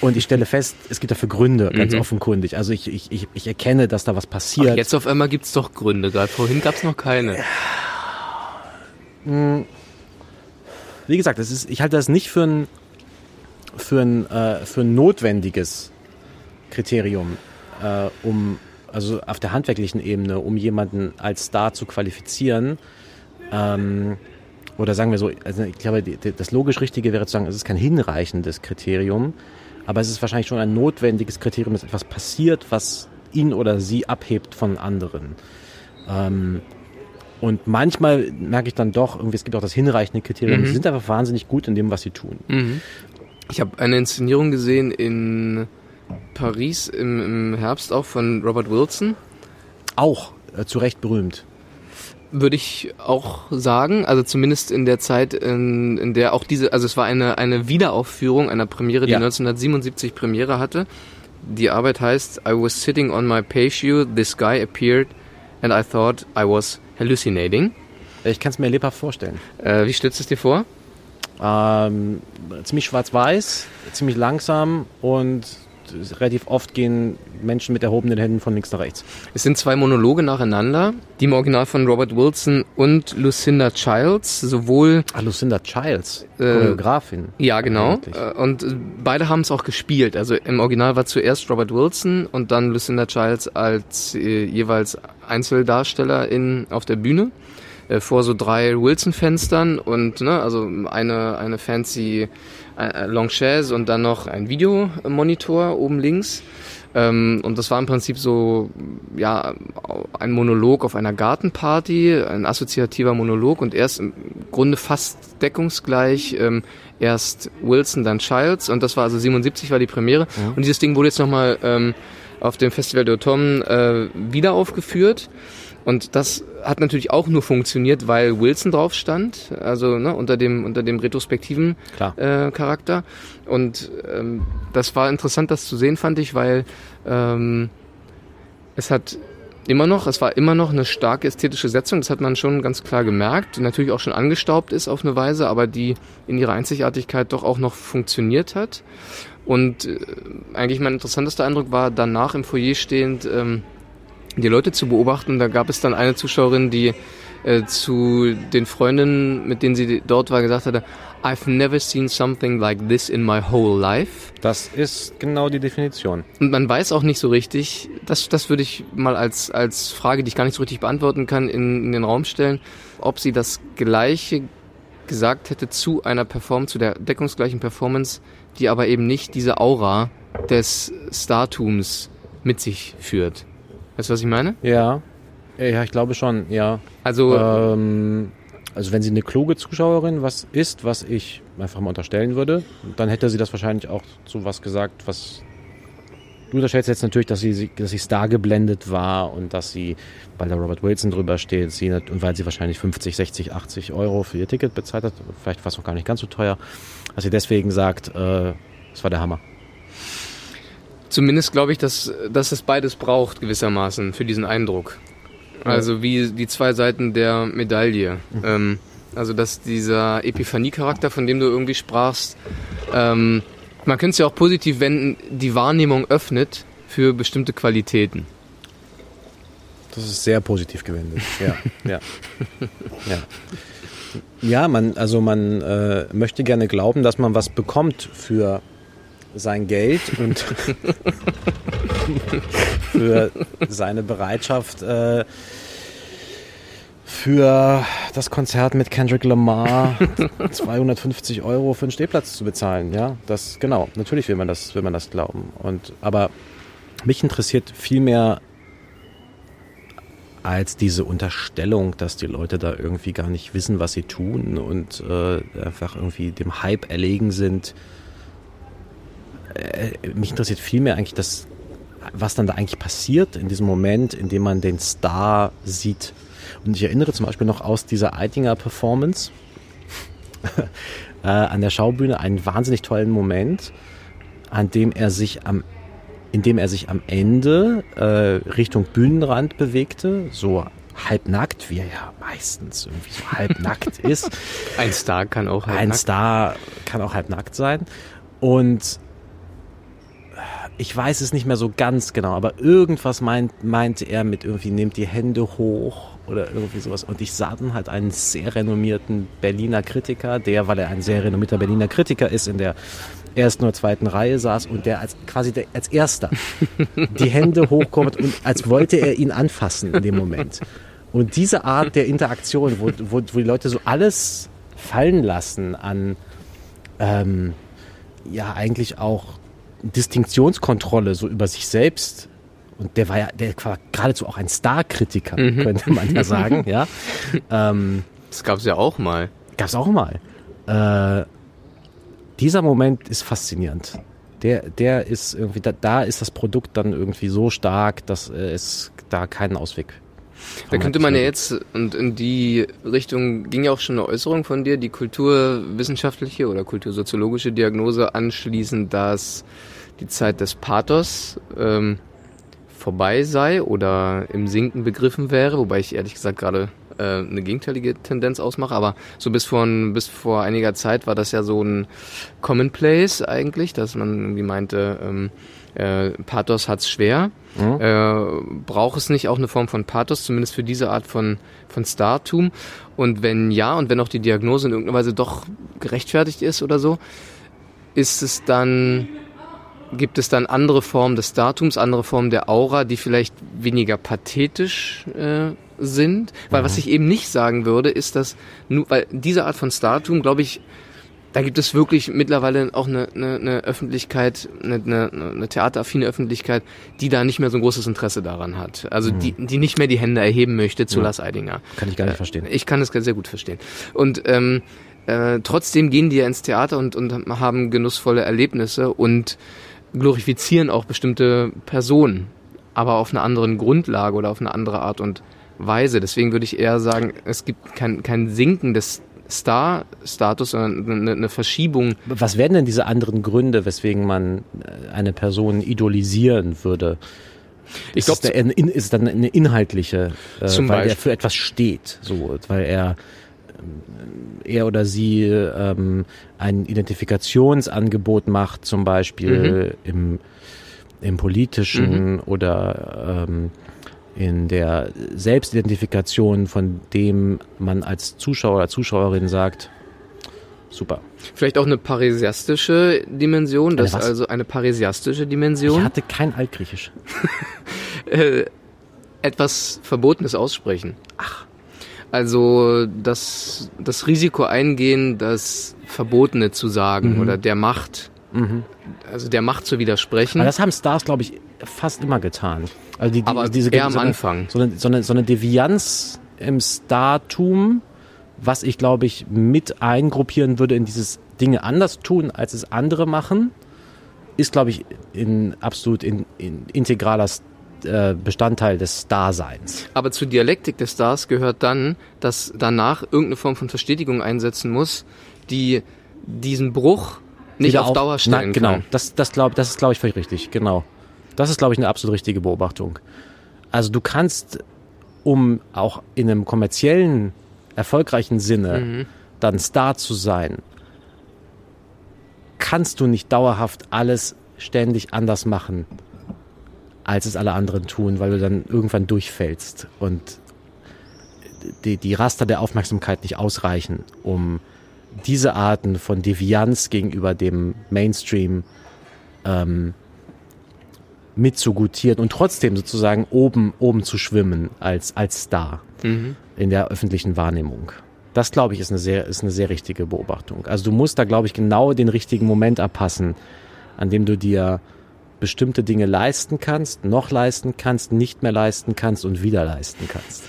und ich stelle fest, es gibt dafür Gründe, ganz Mhm. offenkundig. Also ich, ich, ich, ich erkenne, dass da was passiert. Ach, jetzt auf einmal gibt's doch Gründe. Gerade vorhin gab's noch keine. Wie gesagt, es ist, ich halte das nicht für ein, für ein, äh, für ein notwendiges Kriterium, äh, um, also auf der handwerklichen Ebene, um jemanden als Star zu qualifizieren. Ähm, oder sagen wir so, also ich glaube, das logisch Richtige wäre zu sagen, es ist kein hinreichendes Kriterium, aber es ist wahrscheinlich schon ein notwendiges Kriterium, dass etwas passiert, was ihn oder sie abhebt von anderen. Ähm, und manchmal merke ich dann doch, irgendwie, es gibt auch das hinreichende Kriterium, Mhm. sie sind einfach wahnsinnig gut in dem, was sie tun. Mhm. Ich habe eine Inszenierung gesehen in Paris im, im Herbst auch von Robert Wilson. Auch äh, zu Recht berühmt. Würde ich auch sagen, also zumindest in der Zeit, in, in der auch diese, also es war eine, eine Wiederaufführung einer Premiere, die Ja. 1977 Premiere hatte. Die Arbeit heißt I was sitting on my patio, this guy appeared and I thought I was hallucinating. Ich kann es mir lebhaft vorstellen. Äh, wie stellst du es dir vor? Ähm, ziemlich schwarz-weiß, ziemlich langsam und relativ oft gehen Menschen mit erhobenen Händen von links nach rechts. Es sind zwei Monologe nacheinander, die im Original von Robert Wilson und Lucinda Childs, sowohl Ah, Lucinda Childs, Äh, Choreografin. Ja, genau. Eigentlich. Äh, Und äh, beide haben es auch gespielt. Also im Original war zuerst Robert Wilson und dann Lucinda Childs als äh, jeweils Einzeldarsteller in, auf der Bühne äh, vor so drei Wilson-Fenstern und ne, also eine, eine fancy äh, Longchaise und dann noch ein Videomonitor oben links. Ähm, und das war im Prinzip so, ja, ein Monolog auf einer Gartenparty, ein assoziativer Monolog und erst im Grunde fast deckungsgleich, ähm, erst Wilson, dann Childs und das war also 77 war die Premiere. Und dieses Ding wurde jetzt nochmal ähm, auf dem Festival de Automne äh, wieder aufgeführt. Und das hat natürlich auch nur funktioniert, weil Wilson drauf stand, also ne, unter dem unter dem retrospektiven äh, Charakter. Und ähm, das war interessant, das zu sehen, fand ich, weil ähm, es hat immer noch, es war immer noch eine starke ästhetische Setzung, das hat man schon ganz klar gemerkt, die natürlich auch schon angestaubt ist auf eine Weise, aber die in ihrer Einzigartigkeit doch auch noch funktioniert hat. Und äh, eigentlich mein interessantester Eindruck war danach im Foyer stehend, ähm, die Leute zu beobachten. Da gab es dann eine Zuschauerin, die äh, zu den Freundinnen, mit denen sie dort war, gesagt hatte, I've never seen something like this in my whole life. Das ist genau die Definition. Und man weiß auch nicht so richtig, das, das würde ich mal als, als Frage, die ich gar nicht so richtig beantworten kann, in, in den Raum stellen, ob sie das Gleiche gesagt hätte zu einer Performance, zu der deckungsgleichen Performance, die aber eben nicht diese Aura des Startums mit sich führt. Weißt du, was ich meine? Ja. Ja, ich glaube schon, ja. Also, Ähm, also wenn sie eine kluge Zuschauerin was ist, was ich einfach mal unterstellen würde, dann hätte sie das wahrscheinlich auch zu was gesagt, was du unterstellst jetzt natürlich, dass sie, dass sie star geblendet war und dass sie, weil da Robert Wilson drüber steht, sie und weil sie wahrscheinlich 50, 60, 80 Euro für ihr Ticket bezahlt hat, vielleicht war es auch gar nicht ganz so teuer, dass sie deswegen sagt, äh, das war der Hammer. Zumindest glaube ich, dass, dass es beides braucht, gewissermaßen, für diesen Eindruck. Also wie die zwei Seiten der Medaille. Ähm, also dass dieser Epiphanie-Charakter, von dem du irgendwie sprachst, ähm, man könnte es ja auch positiv wenden, die Wahrnehmung öffnet für bestimmte Qualitäten. Das ist sehr positiv gewendet. Ja, ja, ja. Ja, man, also man äh, möchte gerne glauben, dass man was bekommt für sein Geld und für seine Bereitschaft, äh, für das Konzert mit Kendrick Lamar 250 Euro für einen Stehplatz zu bezahlen. Ja, das genau. Natürlich will man das, will man das glauben. Und aber mich interessiert vielmehr als diese Unterstellung, dass die Leute da irgendwie gar nicht wissen, was sie tun und äh, einfach irgendwie dem Hype erlegen sind. Äh, mich interessiert vielmehr eigentlich das, was dann da eigentlich passiert in diesem Moment, in dem man den Star sieht. Und ich erinnere zum Beispiel noch aus dieser Eidinger Performance äh, an der Schaubühne einen wahnsinnig tollen Moment, an dem er sich am indem er sich am Ende äh, Richtung Bühnenrand bewegte, so halbnackt, wie er ja meistens irgendwie so halbnackt ist. Ein Star kann auch halt Ein Star kann auch halbnackt sein. Und ich weiß es nicht mehr so ganz genau, aber irgendwas meint, meinte er mit irgendwie, nehmt die Hände hoch oder irgendwie sowas. Und ich sah dann halt einen sehr renommierten Berliner Kritiker, der, weil er ein sehr renommierter Berliner Kritiker ist, in der ersten oder zweiten Reihe saß und der als quasi der, als erster die Hände hochkommt und als wollte er ihn anfassen in dem Moment. Und diese Art der Interaktion, wo, wo, wo die Leute so alles fallen lassen an ähm, ja eigentlich auch Distinktionskontrolle so über sich selbst und der war ja, der war geradezu auch ein Star-Kritiker, mhm. könnte man ja sagen, ja. Ähm, das gab es ja auch mal. Gab es auch mal. Äh, dieser Moment ist faszinierend. Der, der ist irgendwie, da, da ist das Produkt dann irgendwie so stark, dass äh, es da keinen Ausweg da könnte man ja jetzt, und in die Richtung ging ja auch schon eine Äußerung von dir, die kulturwissenschaftliche oder kultursoziologische Diagnose anschließen, dass die Zeit des Pathos ähm, vorbei sei oder im Sinken begriffen wäre, wobei ich ehrlich gesagt gerade äh, eine gegenteilige Tendenz ausmache, aber so bis vor, bis vor einiger Zeit war das ja so ein Commonplace eigentlich, dass man irgendwie meinte, ähm, äh, Pathos hat's schwer. Mhm. Äh, braucht es nicht auch eine Form von Pathos, zumindest für diese Art von, von Startum? Und wenn ja, und wenn auch die Diagnose in irgendeiner Weise doch gerechtfertigt ist oder so, ist es dann, gibt es dann andere Formen des Datums, andere Formen der Aura, die vielleicht weniger pathetisch äh, sind? Weil mhm. was ich eben nicht sagen würde, ist, dass nur, weil diese Art von Startum, glaube ich, da gibt es wirklich mittlerweile auch eine, eine, eine Öffentlichkeit, eine, eine, eine theateraffine Öffentlichkeit, die da nicht mehr so ein großes Interesse daran hat. Also mhm. die, die nicht mehr die Hände erheben möchte zu ja. Lars Eidinger. Kann ich gar nicht äh, verstehen. Ich kann es sehr gut verstehen. Und ähm, äh, trotzdem gehen die ja ins Theater und, und haben genussvolle Erlebnisse und glorifizieren auch bestimmte Personen, aber auf einer anderen Grundlage oder auf eine andere Art und Weise. Deswegen würde ich eher sagen, es gibt kein, kein Sinken des Star-Status, sondern eine, eine Verschiebung. Was wären denn diese anderen Gründe, weswegen man äh, eine Person idolisieren würde? Ich glaube, ist, ist es dann eine inhaltliche, äh, weil Beispiel. er für etwas steht, so, weil er er oder sie ähm, ein Identifikationsangebot macht, zum Beispiel mhm. im, im politischen mhm. oder ähm, in der Selbstidentifikation, von dem man als Zuschauer oder Zuschauerin sagt, super. Vielleicht auch eine parisiastische Dimension, das ist also eine parisiastische Dimension. Ich hatte kein Altgriechisch. äh, etwas Verbotenes aussprechen. Ach. Also das, das Risiko eingehen, das Verbotene zu sagen mhm. oder der Macht, mhm. also der Macht zu widersprechen. Aber das haben Stars, glaube ich, fast immer getan. Also die, die, Aber diese, eher am so eine, Anfang. So eine, so, eine, so eine Devianz im Startum, was ich glaube ich mit eingruppieren würde in dieses Dinge anders tun, als es andere machen, ist glaube ich in absolut in, in integraler äh, Bestandteil des Daseins. Aber zur Dialektik des Stars gehört dann, dass danach irgendeine Form von Verstetigung einsetzen muss, die diesen Bruch nicht auf, auf Dauer stellen na, genau. kann. Das, das, glaub, das ist glaube ich völlig richtig, genau. Das ist, glaube ich, eine absolut richtige Beobachtung. Also du kannst, um auch in einem kommerziellen, erfolgreichen Sinne mhm. dann Star zu sein, kannst du nicht dauerhaft alles ständig anders machen, als es alle anderen tun, weil du dann irgendwann durchfällst und die, die Raster der Aufmerksamkeit nicht ausreichen, um diese Arten von Devianz gegenüber dem Mainstream ähm, mitzugutieren und trotzdem sozusagen oben, oben zu schwimmen als, als Star mhm. in der öffentlichen Wahrnehmung. Das, glaube ich, ist eine sehr, ist eine sehr richtige Beobachtung. Also du musst da, glaube ich, genau den richtigen Moment abpassen, an dem du dir bestimmte Dinge leisten kannst, noch leisten kannst, nicht mehr leisten kannst und wieder leisten kannst.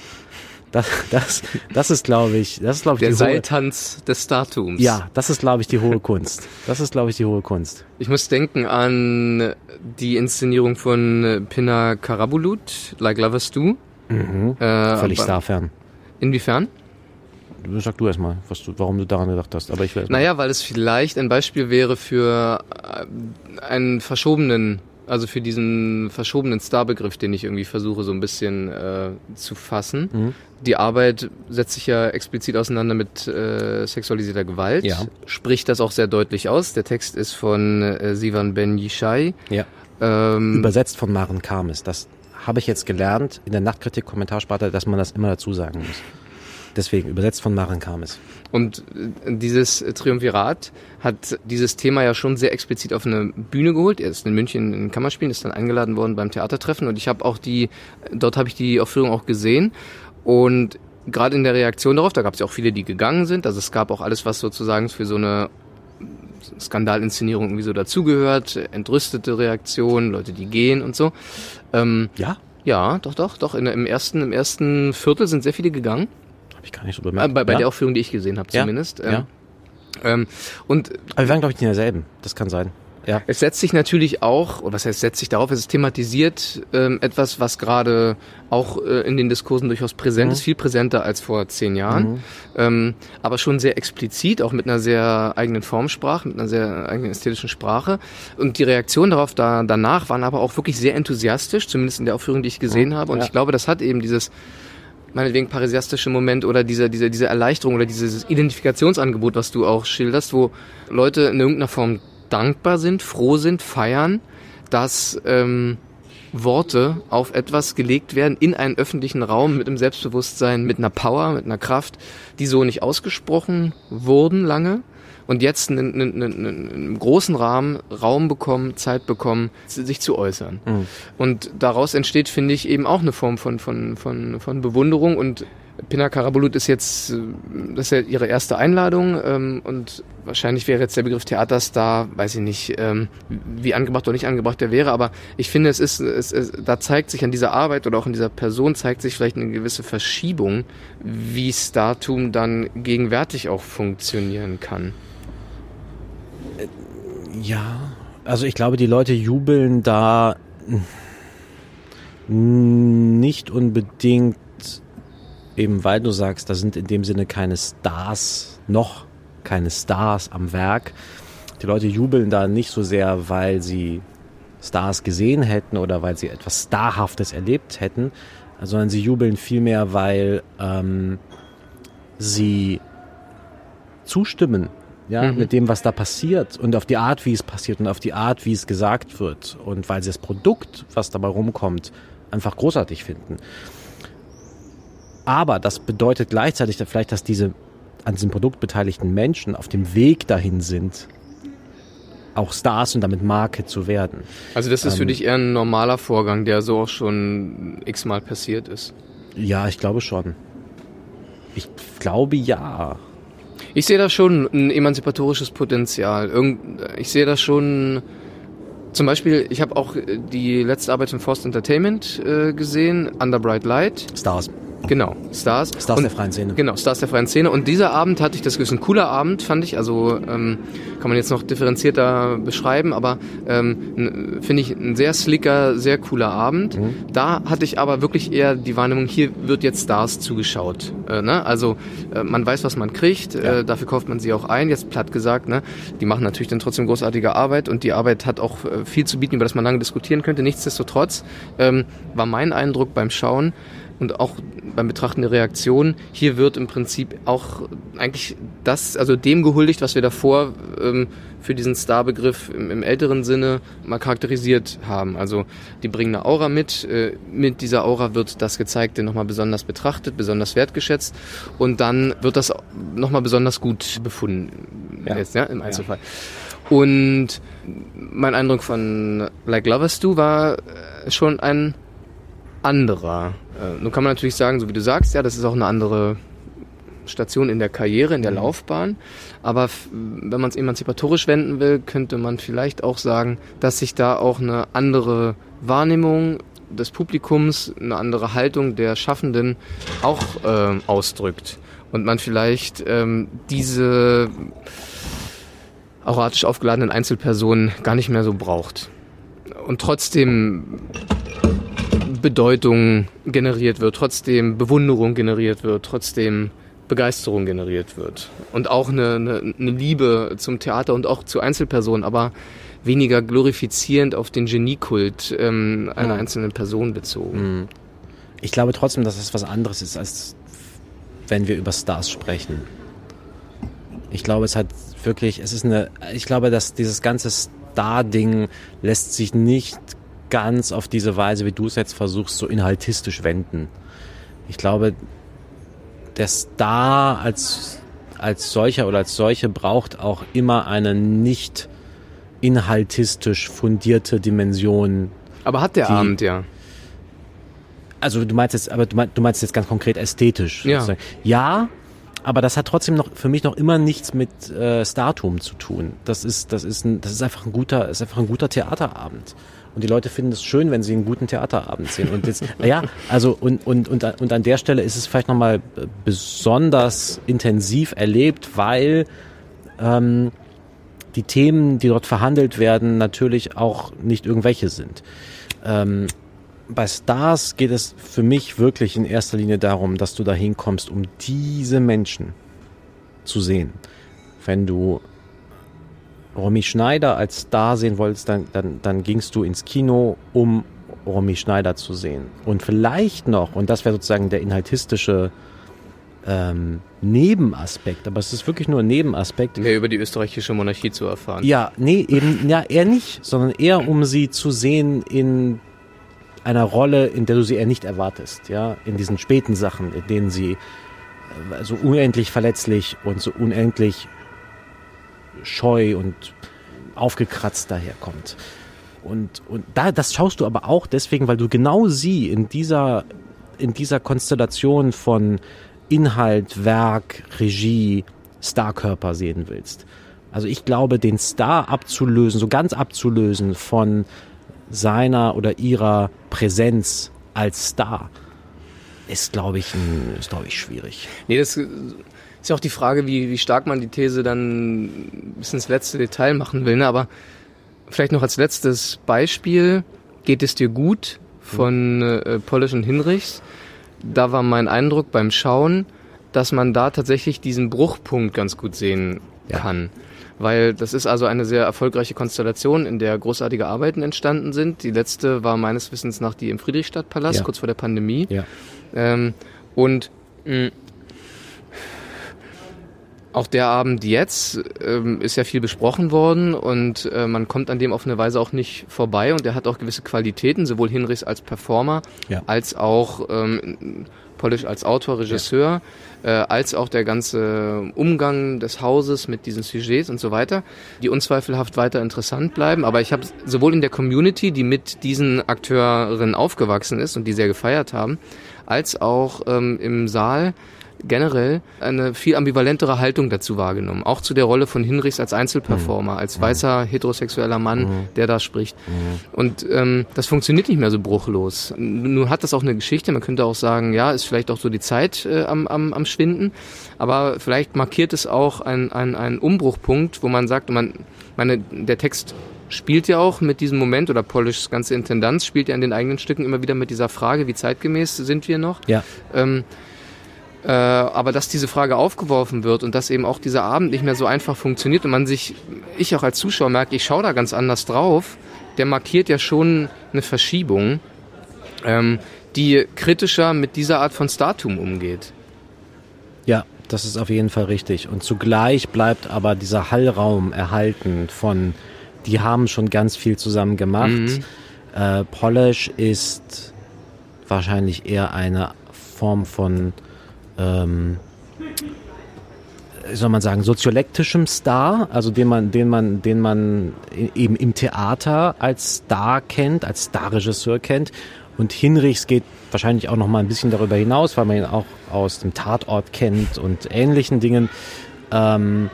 Das, das, das ist, glaube ich, das ist, glaube ich, der die Seiltanz hohe, des Statums. Ja, das ist, glaube ich, die hohe Kunst. Das ist, glaube ich, die hohe Kunst. Ich muss denken an die Inszenierung von Pinna Karabulut, Like Lovers Do. Mhm. Äh, Völlig starfern. Inwiefern? Sag du erstmal, was du, warum du daran gedacht hast. Aber ich Naja, weil es vielleicht ein Beispiel wäre für einen verschobenen also für diesen verschobenen Starbegriff, den ich irgendwie versuche so ein bisschen äh, zu fassen. Mhm. Die Arbeit setzt sich ja explizit auseinander mit äh, sexualisierter Gewalt, ja. spricht das auch sehr deutlich aus. Der Text ist von äh, Sivan Ben Yishai. Ja. Ähm, Übersetzt von Maren Kames. Das habe ich jetzt gelernt in der Nachtkritik-Kommentarsparte, dass man das immer dazu sagen muss. Deswegen übersetzt von Maren Kames. Und äh, dieses Triumvirat hat dieses Thema ja schon sehr explizit auf eine Bühne geholt. Er ist in München in Kammerspielen, ist dann eingeladen worden beim Theatertreffen und ich habe auch die, dort habe ich die Aufführung auch gesehen und gerade in der Reaktion darauf, da gab es ja auch viele, die gegangen sind. Also es gab auch alles, was sozusagen für so eine Skandalinszenierung irgendwie so dazugehört, entrüstete Reaktionen, Leute, die gehen und so. Ähm, Ja? ja, doch, doch, doch. In, Im ersten, im ersten Viertel sind sehr viele gegangen. Habe ich gar nicht so bemerkt. bei bei ja? der Aufführung, die ich gesehen habe, Ja, zumindest. Ähm, ja. ähm, und Aber wir waren, glaube ich, in derselben. Das kann sein. Ja. es setzt sich natürlich auch, oder was heißt setzt sich darauf, es thematisiert ähm, etwas, was gerade auch äh, in den Diskursen durchaus präsent ist, viel präsenter als vor zehn Jahren, ähm, aber schon sehr explizit, auch mit einer sehr eigenen Formsprache, mit einer sehr eigenen ästhetischen Sprache. Und die Reaktionen darauf da, danach waren aber auch wirklich sehr enthusiastisch, zumindest in der Aufführung, die ich gesehen habe. Und Ja. ich glaube, das hat eben dieses meinetwegen parisiastische Moment oder diese, diese, diese Erleichterung oder dieses Identifikationsangebot, was du auch schilderst, wo Leute in irgendeiner Form dankbar sind, froh sind, feiern, dass ähm, Worte auf etwas gelegt werden in einen öffentlichen Raum mit einem Selbstbewusstsein, mit einer Power, mit einer Kraft, die so nicht ausgesprochen wurden lange und jetzt in, in, in, in, in einem großen Rahmen Raum bekommen, Zeit bekommen, sich zu äußern. Und daraus entsteht, finde ich, eben auch eine Form von, von, von, von Bewunderung und Pina Karabulut ist jetzt, äh, das ist ja ihre erste Einladung ähm, und wahrscheinlich wäre jetzt der Begriff Theaterstar, weiß ich nicht, ähm, wie angebracht oder nicht angebracht der wäre, aber ich finde, es ist, es, es, da zeigt sich an dieser Arbeit oder auch in dieser Person zeigt sich vielleicht eine gewisse Verschiebung, wie Startum dann gegenwärtig auch funktionieren kann. Ja, also ich glaube, die Leute jubeln da nicht unbedingt, eben weil du sagst, da sind in dem Sinne keine Stars, noch keine Stars am Werk. Die Leute jubeln da nicht so sehr, weil sie Stars gesehen hätten oder weil sie etwas Starhaftes erlebt hätten, sondern sie jubeln vielmehr, weil ähm, sie zustimmen, ja, Mhm. mit dem, was da passiert und auf die Art, wie es passiert und auf die Art, wie es gesagt wird und weil sie das Produkt, was dabei rumkommt, einfach großartig finden. Aber das bedeutet gleichzeitig vielleicht, dass diese an diesem Produkt beteiligten Menschen auf dem Weg dahin sind, auch Stars und damit Marke zu werden. Also das ist für Ähm. dich eher ein normaler Vorgang, der so auch schon x-mal passiert ist. Ja, ich glaube schon. Ich glaube ja. Ich sehe da schon ein emanzipatorisches Potenzial. Ich sehe da schon. Zum Beispiel, ich habe auch die letzte Arbeit von Forst Entertainment äh, gesehen, Under Bright Light. Stars. Genau, Stars. Stars Und- der freien Szene. Genau, Stars der freien Szene. Und dieser Abend hatte ich das Gefühl, ein cooler Abend, fand ich. Also ähm, kann man jetzt noch differenzierter beschreiben, aber ähm, finde ich ein sehr slicker, sehr cooler Abend. Da hatte ich aber wirklich eher die Wahrnehmung, hier wird jetzt Stars zugeschaut. Äh, ne? Also äh, man weiß, was man kriegt, Ja. äh, dafür kauft man sie auch ein. Jetzt platt gesagt, ne? die machen natürlich dann trotzdem großartige Arbeit und die Arbeit hat auch äh, viel zu bieten, über das man lange diskutieren könnte. Nichtsdestotrotz ähm, war mein Eindruck beim Schauen, und auch beim Betrachten der Reaktion, hier wird im Prinzip auch eigentlich das, also dem gehuldigt, was wir davor ähm, für diesen Star-Begriff im, im älteren Sinne mal charakterisiert haben. Also die bringen eine Aura mit, äh, mit dieser Aura wird das Gezeigte nochmal besonders betrachtet, besonders wertgeschätzt und dann wird das nochmal besonders gut befunden, Ja. jetzt, ja, im Einzelfall. Und mein Eindruck von Like Lovers Do war äh, schon ein anderer. Äh, nun kann man natürlich sagen, so wie du sagst, ja, das ist auch eine andere Station in der Karriere, in der Laufbahn. Aber wenn man es emanzipatorisch wenden will, könnte man vielleicht auch sagen, dass sich da auch eine andere Wahrnehmung des Publikums, eine andere Haltung der Schaffenden auch ähm, ausdrückt. Und man vielleicht ähm, diese auratisch aufgeladenen Einzelpersonen gar nicht mehr so braucht. Und trotzdem Bedeutung generiert wird, trotzdem Bewunderung generiert wird, trotzdem Begeisterung generiert wird. Und auch eine, eine, eine Liebe zum Theater und auch zu Einzelpersonen, aber weniger glorifizierend auf den Geniekult ähm, einer Mhm. einzelnen Person bezogen. Ich glaube trotzdem, dass es was anderes ist, als wenn wir über Stars sprechen. Ich glaube, es hat wirklich, es ist eine, ich glaube, dass dieses ganze Star-Ding lässt sich nicht ganz auf diese Weise, wie du es jetzt versuchst, so inhaltistisch wenden. Ich glaube, der Star als, als solcher oder als solche braucht auch immer eine nicht inhaltistisch fundierte Dimension Aber hat der Die- Abend ja. also du meinst jetzt, aber du meinst, du meinst jetzt ganz konkret ästhetisch. Ja. sozusagen. Ja, aber das hat trotzdem noch für mich noch immer nichts mit äh, Startum zu tun. Das ist, das ist ein, das ist einfach ein guter, ist einfach ein guter Theaterabend. Und die Leute finden es schön, wenn sie einen guten Theaterabend sehen. Und jetzt, ja, also und, und, und, und an der Stelle ist es vielleicht nochmal besonders intensiv erlebt, weil ähm, die Themen, die dort verhandelt werden, natürlich auch nicht irgendwelche sind. Ähm, bei Stars geht es für mich wirklich in erster Linie darum, dass du da hinkommst, um diese Menschen zu sehen. Wenn du Romy Schneider als Star sehen wolltest, dann, dann, dann gingst du ins Kino, um Romy Schneider zu sehen. Und vielleicht noch, und das wäre sozusagen der inhaltistische ähm, Nebenaspekt, aber es ist wirklich nur ein Nebenaspekt. Mehr über die österreichische Monarchie zu erfahren. Ja, nee, eben, ja, eher nicht, sondern eher um sie zu sehen in einer Rolle, in der du sie eher nicht erwartest, ja, in diesen späten Sachen, in denen sie äh, so unendlich verletzlich und so unendlich scheu und aufgekratzt daherkommt. Und, und da, das schaust du aber auch deswegen, weil du genau sie in dieser, in dieser Konstellation von Inhalt, Werk, Regie, Starkörper sehen willst. Also ich glaube, den Star abzulösen, so ganz abzulösen von seiner oder ihrer Präsenz als Star, ist, glaube ich, ist, ich, schwierig. Nee, das ist ja auch die Frage, wie, wie stark man die These dann bis ins letzte Detail machen will. Ne? Aber vielleicht noch als letztes Beispiel, geht es dir gut von äh, Polish und Hinrichs. Da war mein Eindruck beim Schauen, dass man da tatsächlich diesen Bruchpunkt ganz gut sehen ja. kann weil das ist also eine sehr erfolgreiche Konstellation, in der großartige Arbeiten entstanden sind. Die letzte war meines Wissens nach die im Friedrichstadtpalast, ja. kurz vor der Pandemie. Ja. Ähm, und mh, auch der Abend jetzt ähm, ist ja viel besprochen worden und äh, man kommt an dem auf eine Weise auch nicht vorbei und er hat auch gewisse Qualitäten, sowohl Hinrichs als Performer ja. als auch ähm, Polish als Autor, Regisseur, ja. äh, als auch der ganze Umgang des Hauses mit diesen Sujets und so weiter, die unzweifelhaft weiter interessant bleiben. Aber ich habe sowohl in der Community, die mit diesen Akteuren aufgewachsen ist und die sehr gefeiert haben, als auch ähm, im Saal generell eine viel ambivalentere Haltung dazu wahrgenommen. Auch zu der Rolle von Hinrichs als Einzelperformer, mhm. als weißer heterosexueller Mann, mhm. der da spricht. Mhm. Und ähm, das funktioniert nicht mehr so bruchlos. Nun hat das auch eine Geschichte. Man könnte auch sagen, ja, ist vielleicht auch so die Zeit äh, am, am, am Schwinden. Aber vielleicht markiert es auch einen ein Umbruchpunkt, wo man sagt, man, meine, der Text spielt ja auch mit diesem Moment oder Polish ganze Intendanz spielt ja in den eigenen Stücken immer wieder mit dieser Frage, wie zeitgemäß sind wir noch? Ja. Ähm, äh, aber dass diese Frage aufgeworfen wird und dass eben auch dieser Abend nicht mehr so einfach funktioniert und man sich, ich auch als Zuschauer merke, ich schaue da ganz anders drauf, der markiert ja schon eine Verschiebung, ähm, die kritischer mit dieser Art von Statum umgeht. Ja, das ist auf jeden Fall richtig. Und zugleich bleibt aber dieser Hallraum erhalten von, die haben schon ganz viel zusammen gemacht. Mhm. Äh, Polish ist wahrscheinlich eher eine Form von ähm, soll man sagen, soziolektischem Star, also den man, den man, den man eben im Theater als Star kennt, als Starregisseur kennt. Und Hinrichs geht wahrscheinlich auch noch mal ein bisschen darüber hinaus, weil man ihn auch aus dem Tatort kennt und ähnlichen Dingen. Ähm,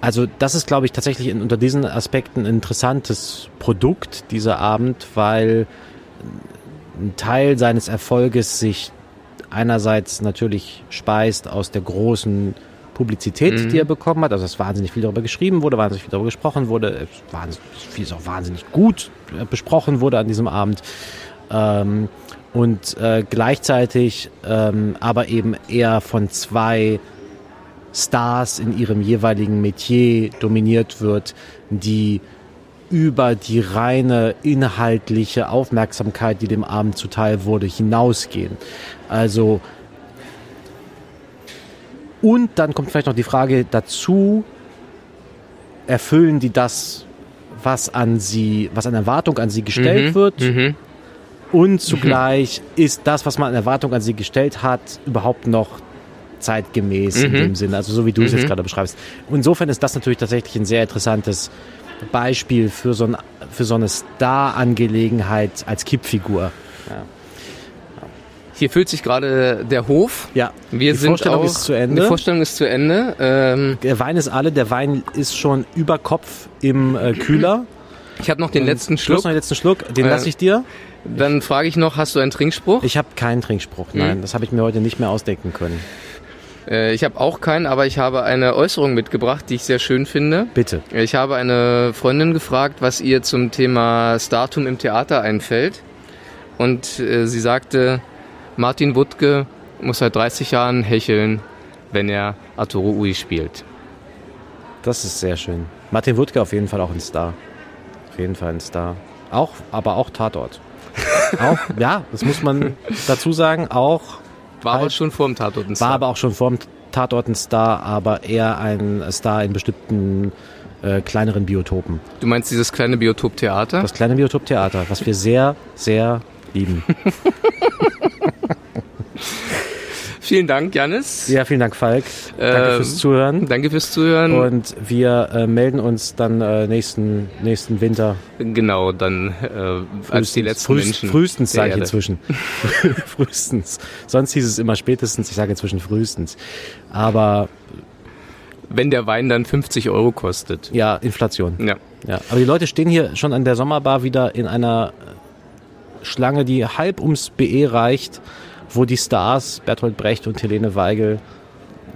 also das ist, glaube ich, tatsächlich in, unter diesen Aspekten ein interessantes Produkt, dieser Abend, weil ein Teil seines Erfolges sich einerseits natürlich speist aus der großen Publizität, mhm. die er bekommen hat, also dass wahnsinnig viel darüber geschrieben wurde, wahnsinnig viel darüber gesprochen wurde, viel ist auch wahnsinnig gut äh, besprochen wurde an diesem Abend. Ähm, und äh, gleichzeitig ähm, aber eben eher von zwei Stars in ihrem jeweiligen Metier dominiert wird, die über die reine inhaltliche Aufmerksamkeit, die dem Abend zuteil wurde, hinausgehen. Also und dann kommt vielleicht noch die Frage dazu, erfüllen die das, was an sie, was an Erwartung an sie gestellt mhm, wird? Mhm. Und zugleich mhm. ist das, was man an Erwartung an sie gestellt hat, überhaupt noch zeitgemäß in mhm. dem Sinne, also so wie du es jetzt mhm. gerade beschreibst. Insofern ist das natürlich tatsächlich ein sehr interessantes Beispiel für so, ein, für so eine Star-Angelegenheit als Kippfigur. Ja. Hier füllt sich gerade der Hof. Ja, Wir die sind Vorstellung auch, ist zu Ende. Die Vorstellung ist zu Ende. Ähm, der Wein ist alle, der Wein ist schon über Kopf im äh, Kühler. ich habe noch den letzten Du Schluck. noch den letzten Schluck, den Äh, lasse ich dir. Dann frage ich noch, hast du einen Trinkspruch? Ich habe keinen Trinkspruch, nein, das habe ich mir heute nicht mehr ausdenken können. Äh, ich habe auch keinen, aber ich habe eine Äußerung mitgebracht, die ich sehr schön finde. Bitte. Ich habe eine Freundin gefragt, was ihr zum Thema Startum im Theater einfällt. Und äh, sie sagte, Martin Wuttke muss seit 30 Jahren hecheln, wenn er Arturo Ui spielt. Das ist sehr schön. Martin Wuttke auf jeden Fall auch ein Star. Auf jeden Fall ein Star. Auch, aber auch Tatort. auch, ja, das muss man dazu sagen, auch War aber schon vor dem Tatort ein War Star. aber auch schon vor dem Tatort ein Star, aber eher ein Star in bestimmten äh, kleineren Biotopen. Du meinst dieses kleine Biotop Theater? Das kleine Biotop Theater, was wir sehr, sehr lieben. Vielen Dank, Janis. Ja, vielen Dank, Falk. Danke Ähm, fürs Zuhören. Danke fürs Zuhören. Und wir äh, melden uns dann äh, nächsten, nächsten Winter. genau, dann äh, als die letzten frühst, Menschen. Frühestens sage ich inzwischen. frühestens. Sonst hieß es immer spätestens, ich sage inzwischen frühestens. Aber Wenn der Wein dann 50 Euro kostet. ja, Inflation. Ja. Ja, aber die Leute stehen hier schon an der Sommerbar wieder in einer Schlange, die halb ums BE reicht, wo die Stars Bertolt Brecht und Helene Weigel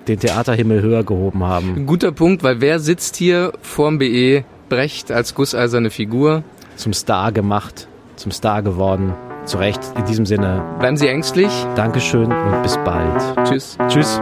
den Theaterhimmel höher gehoben haben. Ein guter Punkt, weil wer sitzt hier vorm BE Brecht als gusseiserne Figur? Zum Star gemacht, zum Star geworden. Zu Recht. In diesem Sinne, Bleiben Sie ängstlich. Dankeschön und bis bald. Tschüss. Tschüss.